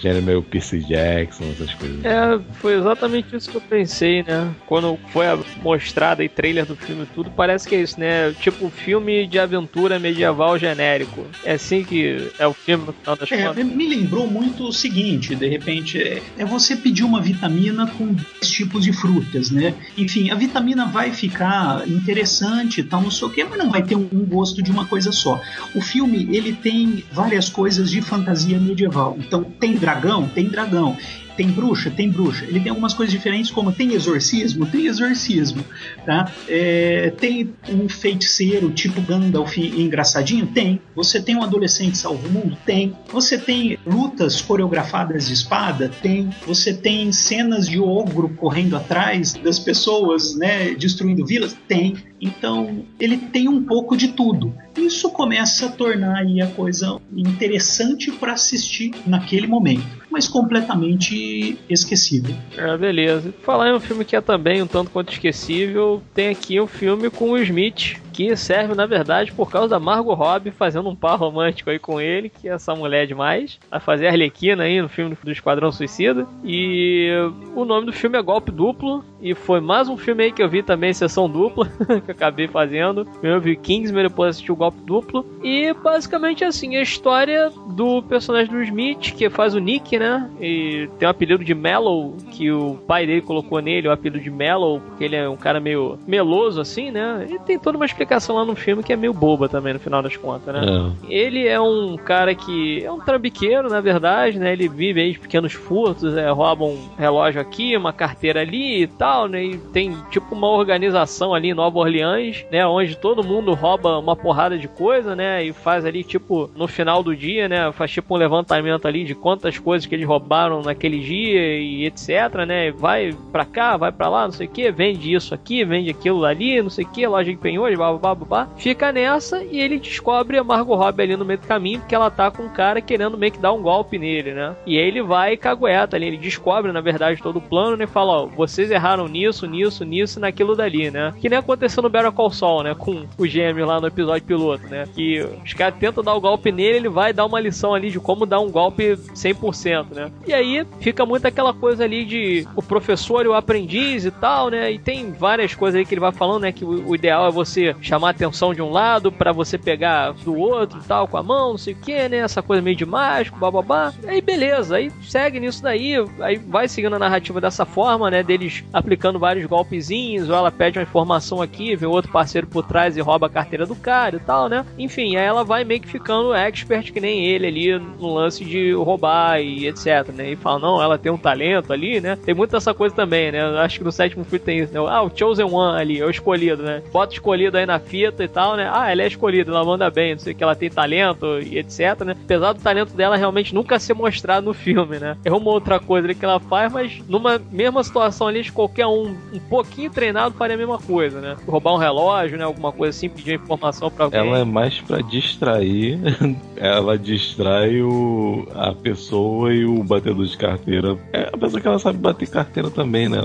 gênero meio Percy Jackson, essas coisas. É, foi exatamente isso que eu pensei, né? Quando foi mostrada e trailer do filme tudo, parece que é isso, né? Tipo filme de aventura medieval genérico. É assim que é o filme no final das é, contas. Me lembrou muito o seguinte, de repente, é, é você pedir uma vitamina com dois tipos de frutas, né? Enfim, a vitamina vai ficar interessante, tal, não sei o que, mas não vai ter um, um gosto de uma coisa só. O filme, ele tem várias coisas de fantasia medieval. Então, tem dragão? Tem dragão. Tem bruxa? Tem bruxa. Ele tem algumas coisas diferentes, como tem exorcismo? Tem exorcismo. Tá? É, tem um feiticeiro tipo Gandalf engraçadinho? Tem. Você tem um adolescente salvo o mundo? Tem. Você tem lutas coreografadas de espada? Tem. Você tem cenas de ogro correndo atrás das pessoas, né, destruindo vilas? Tem. Então, ele tem um pouco de tudo. Isso começa a tornar a coisa interessante para assistir naquele momento, mas completamente esquecível. É, beleza. Falar em um filme que é também um tanto quanto esquecível, tem aqui um filme com o Smith, que serve, na verdade, por causa da Margot Robbie fazendo um par romântico aí com ele, que essa mulher é demais. Vai fazer a Arlequina aí no filme do Esquadrão Suicida. E o nome do filme é Golpe Duplo. E foi mais um filme aí que eu vi também, sessão dupla, *laughs* que eu acabei fazendo. Eu vi Kingsman, depois assisti o Golpe Duplo. E basicamente assim, a história do personagem do Smith, que faz o Nick, né? E tem o apelido de Mellow, que o pai dele colocou nele, o apelido de Mellow, porque ele é um cara meio meloso assim, né? E tem toda uma explicação lá no filme que é meio boba também, no final das contas, né? É. Ele é um cara que é um trambiqueiro, na verdade, né? Ele vive aí de pequenos furtos, é, rouba um relógio aqui, uma carteira ali e tal, né? E tem tipo uma organização ali em Nova Orleans, né? Onde todo mundo rouba uma porrada de coisa, né? E faz ali, tipo, no final do dia, né? Faz tipo um levantamento ali de quantas coisas que eles roubaram naquele dia e etc, né? Vai pra cá, vai pra lá, não sei o que, vende isso aqui, vende aquilo ali, não sei o que, loja de penhores, babá, babá. Fica nessa e ele descobre a Margot Robbie ali no meio do caminho, porque ela tá com um cara querendo meio que dar um golpe nele, né? E aí ele vai e cagueta ali, ele descobre, na verdade, todo o plano, né? E fala, ó, vocês erraram nisso, nisso, nisso naquilo dali, né? Que nem aconteceu no Better Call Saul, né? Com o gêmeo lá no episódio piloto, né? Que os caras tentam dar o um golpe nele, ele vai dar uma lição ali de como dar um golpe 100%, né? E aí fica muito aquela coisa ali de o professor e o aprendiz e tal, né? E tem várias coisas aí que ele vai falando, né? Que o, ideal é você chamar a atenção de um lado para você pegar do outro tal, com a mão, não sei o que, né? Essa coisa meio de mágico, bababá. Aí beleza, aí segue nisso daí, aí vai seguindo a narrativa dessa forma, né? Deles aplicando vários golpezinhos, ou ela pede uma informação aqui, vem outro parceiro por trás e rouba a carteira do cara e tal, né? Enfim, aí ela vai meio que ficando expert que nem ele ali no lance de roubar e etc, né? E fala, não, ela tem um talento ali, né? Tem muito essa coisa também, né? Acho que no sétimo filme tem isso, né? Ah, o Chosen One ali, é o escolhido, né? Bota escolhido aí na fita e tal, né? Ah, ela é escolhida, ela manda bem, não sei o que, ela tem talento e etc, né? Apesar do talento dela realmente nunca ser mostrado no filme, né? É uma outra coisa que ela faz, mas numa mesma situação ali, de qualquer um um pouquinho treinado faria a mesma coisa, né? Roubar um relógio, né? Alguma coisa assim, pedir informação pra alguém. Ela é mais pra distrair. *laughs* ela distrai o, a pessoa e o batedor de carteira. É, apesar que ela sabe bater carteira também, né?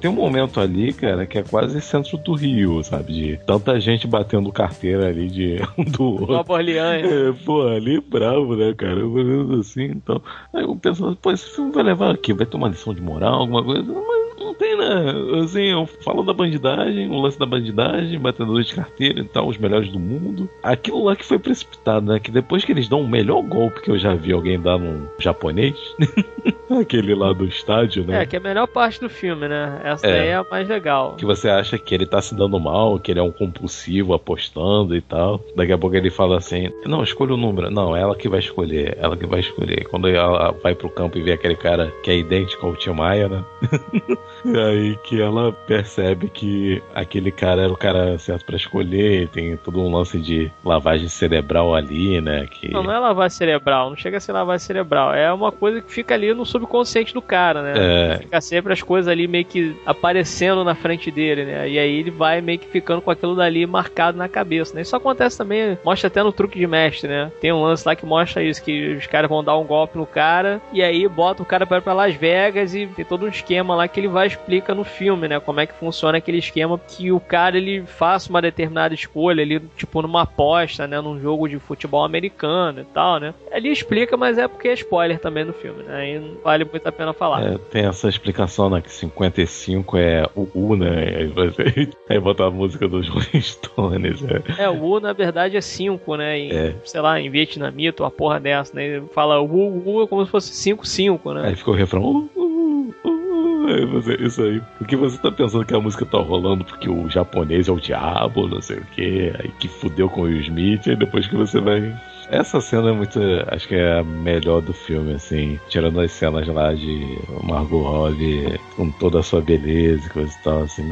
Tem um momento ali, cara, que é quase centro do Rio, sabe? De tanta gente batendo carteira ali de um do outro. Nova Orleans. É, pô, ali bravo, né, cara? Eu assim, então. Aí eu penso, pô, esse filme vai levar aqui, vai ter uma lição de moral, alguma coisa. Mas não tem, né? Assim, eu falo da bandidagem, o lance da bandidagem, batedores de carteira e tal, os melhores do mundo. Aquilo lá que foi precipitado, né? Que depois que eles dão o melhor golpe que eu já vi alguém dar num japonês, *laughs* aquele lá do estádio, né? É, que é a melhor parte do filme, né? Essa é. aí é a mais legal. Que você acha que ele tá se dando mal, que ele é um compulsivo apostando e tal. Daqui a pouco ele fala assim: Não, escolha o número. Não, ela que vai escolher, ela que vai escolher. Quando ela vai pro campo e vê aquele cara que é idêntico ao Tio Maia, né? *laughs* E aí que ela percebe que aquele cara era o cara certo para escolher, tem todo um lance de lavagem cerebral ali, né? Que... Não, não é lavagem cerebral, não chega a ser lavagem cerebral. É uma coisa que fica ali no subconsciente do cara, né? É... Fica sempre as coisas ali meio que aparecendo na frente dele, né? E aí ele vai meio que ficando com aquilo dali marcado na cabeça, né? Isso acontece também, mostra até no truque de mestre, né? Tem um lance lá que mostra isso, que os caras vão dar um golpe no cara e aí bota o cara para Las Vegas e tem todo um esquema lá que ele vai explica no filme, né? Como é que funciona aquele esquema que o cara ele faça uma determinada escolha ali, tipo numa aposta, né? Num jogo de futebol americano e tal, né? Ele explica, mas é porque é spoiler também no filme, né? Aí não vale muito a pena falar. É, tem essa explicação, né? Que 55 é o U, né? Aí, você... *laughs* Aí bota a música dos Rolling Stones. É. é, o U na verdade é 5, né? Em, é. Sei lá, em vietnamita, uma porra dessa, né? Ele fala U, U é como se fosse 5, 5, né? Aí ficou o refrão. Uh, uh. É, isso aí. Porque você tá pensando que a música tá rolando porque o japonês é o diabo, não sei o que, aí que fudeu com o Smith, e depois que você vai essa cena é muito. Acho que é a melhor do filme, assim. Tirando as cenas lá de Margot Robbie com toda a sua beleza e coisa e tal, assim.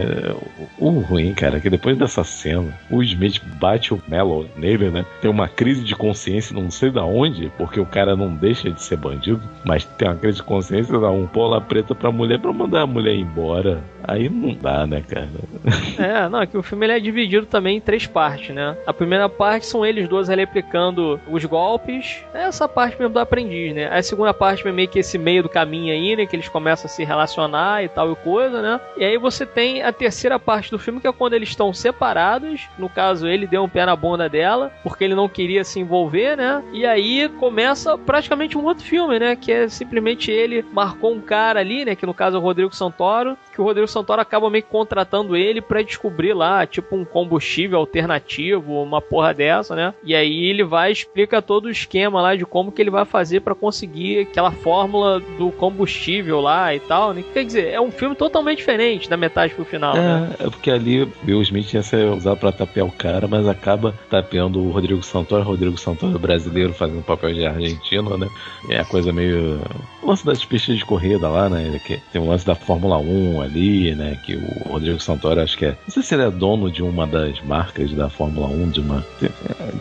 O, o ruim, cara, é que depois dessa cena, o Smith bate o Mello nele, né? Tem uma crise de consciência, não sei da onde, porque o cara não deixa de ser bandido, mas tem uma crise de consciência, dá um pola preta pra mulher pra mandar a mulher embora. Aí não dá, né, cara? *laughs* É, não, é que o filme ele é dividido também em três partes, né? A primeira parte são eles dois replicando os golpes. É essa parte mesmo do aprendiz, né? A segunda parte é meio que esse meio do caminho aí, né? Que eles começam a se relacionar e tal e coisa, né? E aí você tem a terceira parte do filme, que é quando eles estão separados. No caso, ele deu um pé na bunda dela, porque ele não queria se envolver, né? E aí começa praticamente um outro filme, né? Que é simplesmente ele marcou um cara ali, né? Que no caso é o Rodrigo Santoro, que o Rodrigo Santoro acaba meio que contratando ele para descobrir lá, tipo, um combustível alternativo, uma porra dessa, né? E aí ele vai explica todo o esquema lá de como que ele vai fazer para conseguir aquela fórmula do combustível lá e tal, né? Quer dizer, é um filme totalmente diferente da metade pro final, é, né? É porque ali Bill Smith ia ser usado pra tapear o cara, mas acaba tapeando o Rodrigo Santoro, Rodrigo Santoro brasileiro fazendo papel de argentino, né? É a coisa meio. O lance das pistas de corrida lá, né? Que tem o lance da Fórmula 1 ali, né? Que o Rodrigo Santoro acho que é. Não sei se ele é dono de uma das marcas da Fórmula 1, de uma. Tem,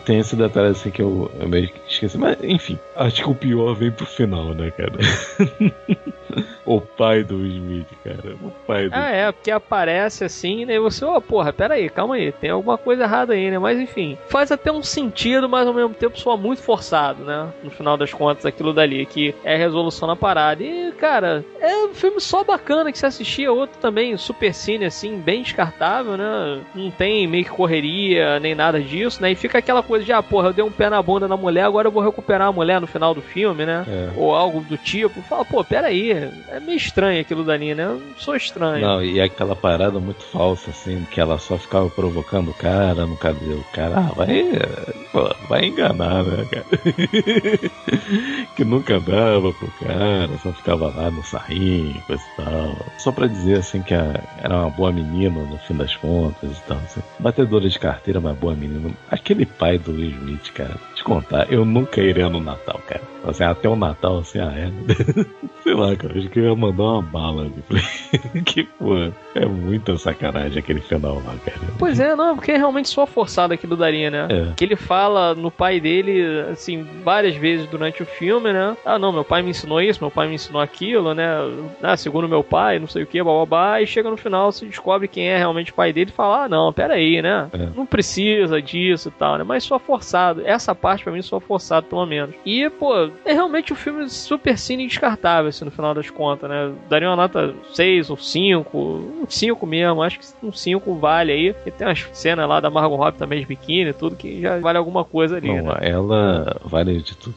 tem esse detalhe assim que eu, eu meio que esqueci. Mas enfim, acho que o pior vem pro final, né, cara? *laughs* o pai do Smith, cara. O pai do. Ah, é, porque aparece assim, né? E você, ó, oh, porra, pera aí, calma aí, tem alguma coisa errada aí, né? Mas enfim, faz até um sentido, mas ao mesmo tempo soa muito forçado, né? No final das contas, aquilo dali, que é a resolução na parada. E, cara, é um filme só bacana que você assistia, outro também, super cine, assim, bem descartável, né? Não tem meio que correria, nem nada disso, né? E fica aquela coisa de, ah, porra, eu dei um pé na bunda na mulher, agora eu vou recuperar a mulher no final do filme, né? É. Ou algo do tipo. Fala, pô, pera aí, é meio estranho aquilo dali, né? Eu sou estranho. Não, e aquela parada muito falsa, assim, que ela só ficava provocando o cara, nunca deu. O cara, ah, vai, vai enganar, né, cara? *laughs* que nunca dava pro cara, só ficava lá no sarrinho, coisa e tal. Só pra dizer, assim, que a, era uma boa menina no fim das contas e tal. Assim. Batedora de carteira, mas boa menina. Aquele pai do Will Smith, cara, te contar, eu nunca iria no Natal, cara. Assim, até o Natal, assim, ah, é. *laughs* Sei lá, cara, acho que eu ia mandar uma bala *laughs* ali. que, pô, é muita sacanagem aquele final lá, cara. Pois é, não, porque é realmente só forçado aquilo daria, né? É. Que ele fala no pai dele, assim, várias vezes durante o filme, né? Ah, não, meu pai me ensinou isso, meu pai me ensinou aquilo, né? Ah, segundo meu pai, não sei o que, bababá. E chega no final, se descobre quem é realmente o pai dele e fala, ah, não, peraí, né? É. Não precisa disso e tal, né? Mas só forçado. Essa parte pra mim só forçado, pelo menos. E, pô, é realmente um filme super cine descartável, assim, no final das contas, né? Daria uma nota 6 ou 5, um 5 mesmo, acho que um 5 vale aí. E tem umas cenas lá da Margot Robbie também de biquíni e tudo, que já vale alguma coisa ali, Não, né? ela vale de tudo.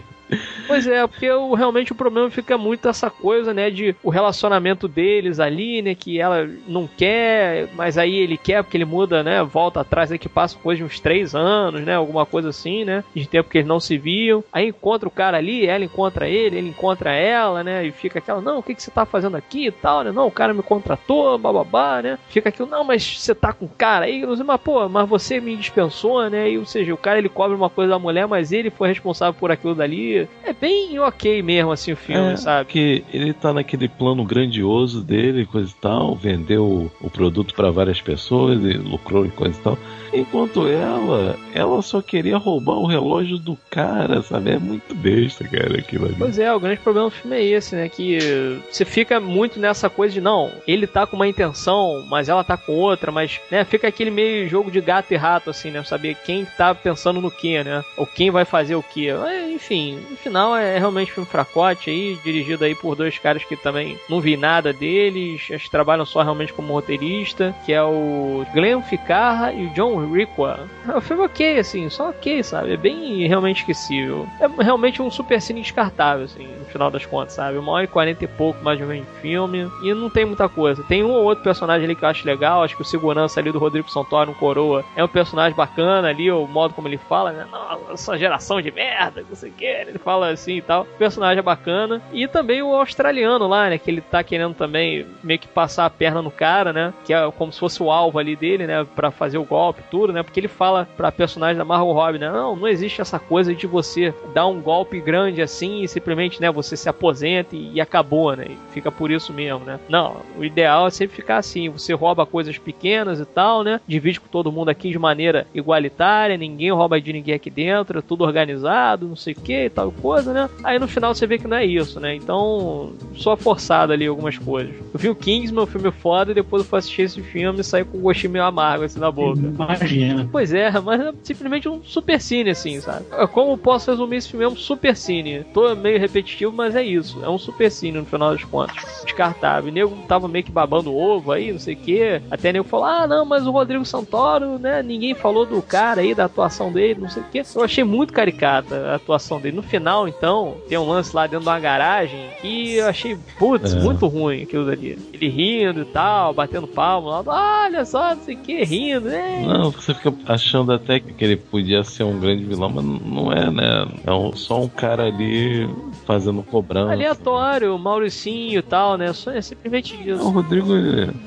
*laughs* pois é, porque o, realmente o problema fica muito essa coisa, né, de o relacionamento deles ali, né, que ela não quer, mas aí ele quer porque ele muda, né, volta atrás, aí que passa coisa de uns 3 anos, né, alguma coisa assim, né, de tempo que eles não se viam. Aí encontra o cara ali, ela encontra ele, ele encontra ela, né? E fica aquela, não, o que, que você tá fazendo aqui e tal, né? Não, o cara me contratou, bababá, né? Fica aquilo, não, mas você tá com o cara aí, não sei, mas pô, mas você me dispensou, né? E, ou seja, o cara ele cobra uma coisa da mulher, mas ele foi responsável por aquilo dali. É bem ok mesmo, assim, o filme, é, sabe? Que ele tá naquele plano grandioso dele, coisa e tal, vendeu o produto para várias pessoas e lucrou e coisa e tal. Enquanto ela, ela só queria roubar o relógio do cara, sabe? É muito besta, cara, aquilo ali. Pois é, o grande problema do filme é esse, né? Que você fica muito nessa coisa de, não, ele tá com uma intenção, mas ela tá com outra, mas, né, fica aquele meio jogo de gato e rato, assim, né? Saber quem tá pensando no que, né? Ou quem vai fazer o que. Enfim, no final é realmente um filme fracote aí, dirigido aí por dois caras que também não vi nada deles, acho que trabalham só realmente como roteirista, que é o Glenn Ficarra e o John Requa. É um filme ok, assim, só ok, sabe? É bem realmente esquecível. É realmente um super cine descartável, assim, no final das contas, sabe? Uma hora e quarenta e pouco mais ou menos de filme. E não tem muita coisa. Tem um ou outro personagem ali que eu acho legal. Acho que o segurança ali do Rodrigo Santoro, um coroa, é um personagem bacana ali, o modo como ele fala, né? Nossa, geração de merda, não sei o que. Ele fala assim e tal. O personagem é bacana. E também o australiano lá, né? Que ele tá querendo também meio que passar a perna no cara, né? Que é como se fosse o alvo ali dele, né? Pra fazer o golpe, tudo, né? Porque ele fala pra personagem da Margot Robbie, né? Não, não existe essa coisa de você dar um golpe grande assim e simplesmente, né? Você se aposenta e, e acabou, né? E fica por isso mesmo, né? Não, o ideal é sempre ficar assim. Você rouba coisas pequenas e tal, né? Divide com todo mundo aqui de maneira igualitária, ninguém rouba de ninguém aqui dentro, é tudo organizado, não sei o que e tal coisa, né? Aí no final você vê que não é isso, né? Então, só forçado ali algumas coisas. Eu vi o Kingsman, um filme foda, e depois eu fui assistir esse filme e saí com um gostinho meio amargo assim na boca. Mas imagina. Pois é, mas é simplesmente um super cine, assim, sabe? Como posso resumir esse filme? É um super cine. Tô meio repetitivo, mas é isso. É um super cine no final das contas. Descartável. E nego tava meio que babando ovo aí, não sei o quê. Até nego falou: ah, não, mas o Rodrigo Santoro, né? Ninguém falou do cara aí, da atuação dele, não sei o quê. Eu achei muito caricata a atuação dele. No final, então, tem um lance lá dentro de uma garagem e eu achei, putz, é. muito ruim aquilo dali. Ele rindo e tal, batendo palma lá, olha só, não sei o que, rindo, né? Não, você fica achando até que ele podia ser um grande vilão, mas não é, né? É um, só um cara ali fazendo cobrança. Aleatório, Mauricinho e tal, né? Só é simplesmente isso. O Rodrigo,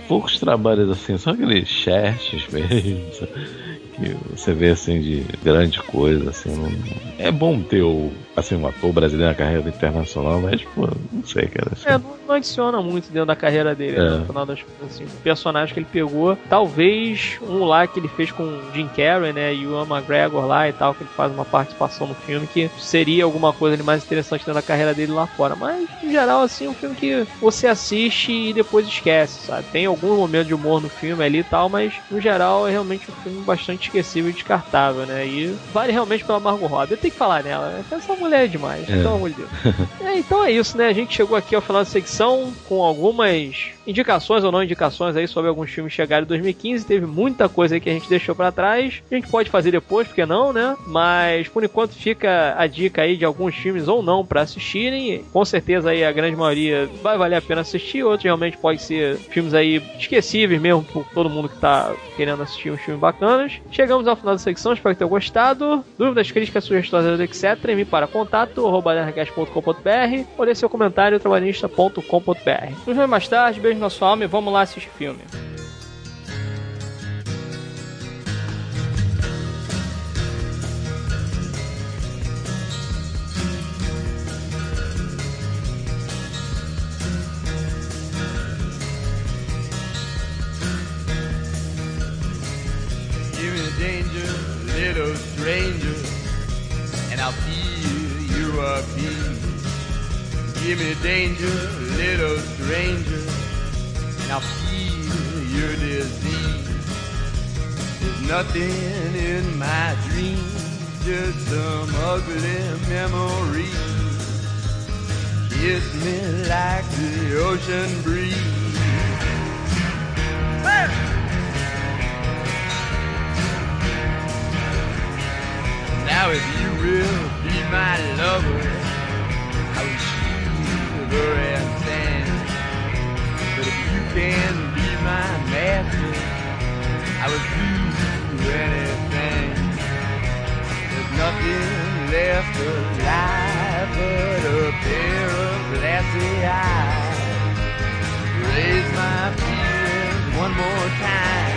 poucos trabalhos assim, só aqueles chats *laughs* mesmo que você vê assim de grande coisa, assim, não... é bom ter o, assim, um ator brasileiro na carreira internacional, mas, pô, não sei, cara. Assim. É, não, não, adiciona muito dentro da carreira dele, né, é. né, no final das contas, assim, o personagem que ele pegou, talvez um lá que ele fez com Jim Carrey, né, e o McGregor lá e tal, que ele faz uma participação no filme, que seria alguma coisa ali mais interessante dentro da carreira dele lá fora, mas, em geral, assim, é um filme que você assiste e depois esquece, sabe? Tem algum momento de humor no filme ali e tal, mas, no geral, é realmente um filme bastante esquecível e descartável, né? E vale realmente pela Margot Robbie. Eu tenho que falar nela, né? Essa mulher é demais, é. pelo amor de Deus. é, então é isso, né? A gente chegou aqui ao final da secção com algumas indicações ou não indicações aí sobre alguns filmes que chegaram em 2015. Teve muita coisa aí que a gente deixou para trás. A gente pode fazer depois, porque não, né? Mas por enquanto fica a dica aí de alguns filmes ou não para assistirem. Com certeza aí a grande maioria vai valer a pena assistir. Outros realmente pode ser filmes aí esquecíveis mesmo por todo mundo que tá querendo assistir uns filmes bacanas. Chegamos ao final da secção, espero que tenham gostado. Dúvidas, críticas, sugestões, etc. Envie para contato ou deixe seu comentário trabalhista.com.br. Nos vemos mais tarde, beijo alma e vamos lá assistir filme. danger, little stranger, Now feel your disease. There's nothing in my dream, just some ugly memories. Kiss me like the ocean breeze. Now if you will be my lover, I'll wish you the rest. same you can be my master, I will do anything. There's nothing left alive but a pair of glassy eyes. Raise my feelings one more time.